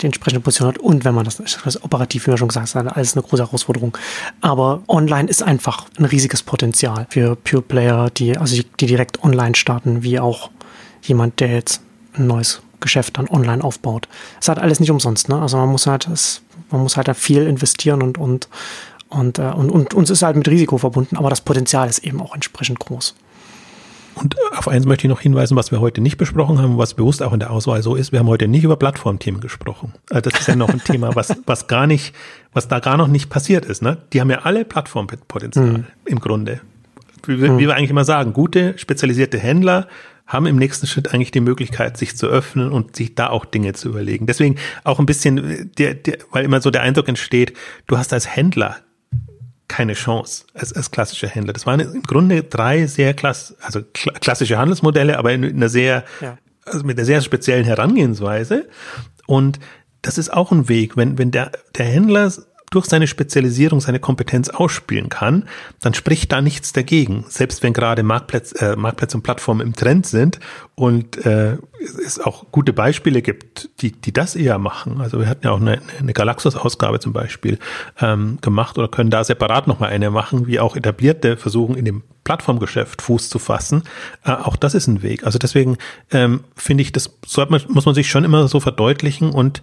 die entsprechende Position hat und wenn man das, das operativ, wie wir schon gesagt haben, alles eine große Herausforderung. Aber online ist einfach ein riesiges Potenzial für Pure Player, die, also die direkt online starten, wie auch jemand, der jetzt ein neues Geschäft dann online aufbaut. Es hat alles nicht umsonst, ne? Also man muss halt, es, man muss halt viel investieren und, und, und, äh, und, und uns ist halt mit Risiko verbunden, aber das Potenzial ist eben auch entsprechend groß. Und auf eins möchte ich noch hinweisen, was wir heute nicht besprochen haben, was bewusst auch in der Auswahl so ist. Wir haben heute nicht über Plattformthemen gesprochen. Also das ist ja noch ein Thema, was, was gar nicht, was da gar noch nicht passiert ist. Ne? Die haben ja alle Plattformpotenzial mhm. im Grunde. Wie, wie mhm. wir eigentlich immer sagen, gute, spezialisierte Händler haben im nächsten Schritt eigentlich die Möglichkeit, sich zu öffnen und sich da auch Dinge zu überlegen. Deswegen auch ein bisschen, der, der, weil immer so der Eindruck entsteht, du hast als Händler keine Chance als, als klassischer Händler. Das waren im Grunde drei sehr klass, also kl klassische Handelsmodelle, aber in, einer sehr, ja. also mit einer sehr speziellen Herangehensweise. Und das ist auch ein Weg, wenn, wenn der, der Händler durch seine Spezialisierung seine Kompetenz ausspielen kann, dann spricht da nichts dagegen. Selbst wenn gerade Marktplätze, äh, Marktplätze und Plattformen im Trend sind und äh, es auch gute Beispiele gibt, die, die das eher machen. Also wir hatten ja auch eine, eine Galaxus-Ausgabe zum Beispiel ähm, gemacht oder können da separat nochmal eine machen, wie auch etablierte versuchen, in dem Plattformgeschäft Fuß zu fassen. Äh, auch das ist ein Weg. Also deswegen ähm, finde ich, das sollte man, muss man sich schon immer so verdeutlichen und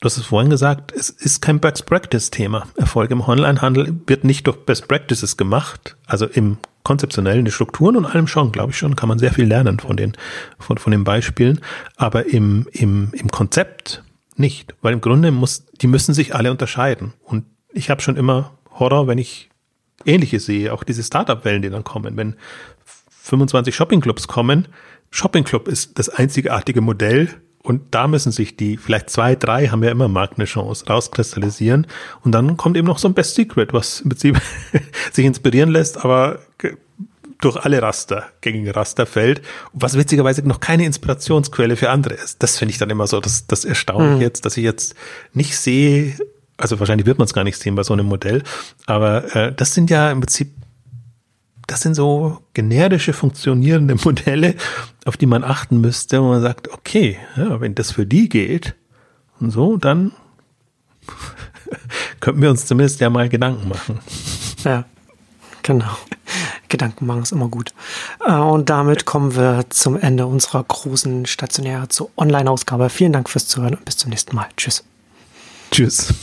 Du hast es vorhin gesagt, es ist kein Best Practice Thema. Erfolg im Onlinehandel wird nicht durch Best Practices gemacht, also im konzeptionellen, die Strukturen und allem schon, glaube ich schon, kann man sehr viel lernen von den, von, von den Beispielen, aber im, im, im Konzept nicht, weil im Grunde muss, die müssen sich alle unterscheiden. Und ich habe schon immer Horror, wenn ich Ähnliches sehe, auch diese Startup-Wellen, die dann kommen, wenn 25 Shoppingclubs kommen, Shoppingclub ist das einzigartige Modell, und da müssen sich die, vielleicht zwei, drei haben ja immer Markt eine Chance, rauskristallisieren. Und dann kommt eben noch so ein Best Secret, was im Prinzip sich inspirieren lässt, aber durch alle Raster, gängige Raster fällt, was witzigerweise noch keine Inspirationsquelle für andere ist. Das finde ich dann immer so das, das Erstaunliche mhm. jetzt, dass ich jetzt nicht sehe, also wahrscheinlich wird man es gar nicht sehen bei so einem Modell, aber äh, das sind ja im Prinzip das sind so generische funktionierende Modelle, auf die man achten müsste, wo man sagt, okay, ja, wenn das für die geht und so, dann könnten wir uns zumindest ja mal Gedanken machen. Ja, genau. Gedanken machen ist immer gut. Äh, und damit kommen wir zum Ende unserer großen Stationäre zur Online-Ausgabe. Vielen Dank fürs Zuhören und bis zum nächsten Mal. Tschüss. Tschüss.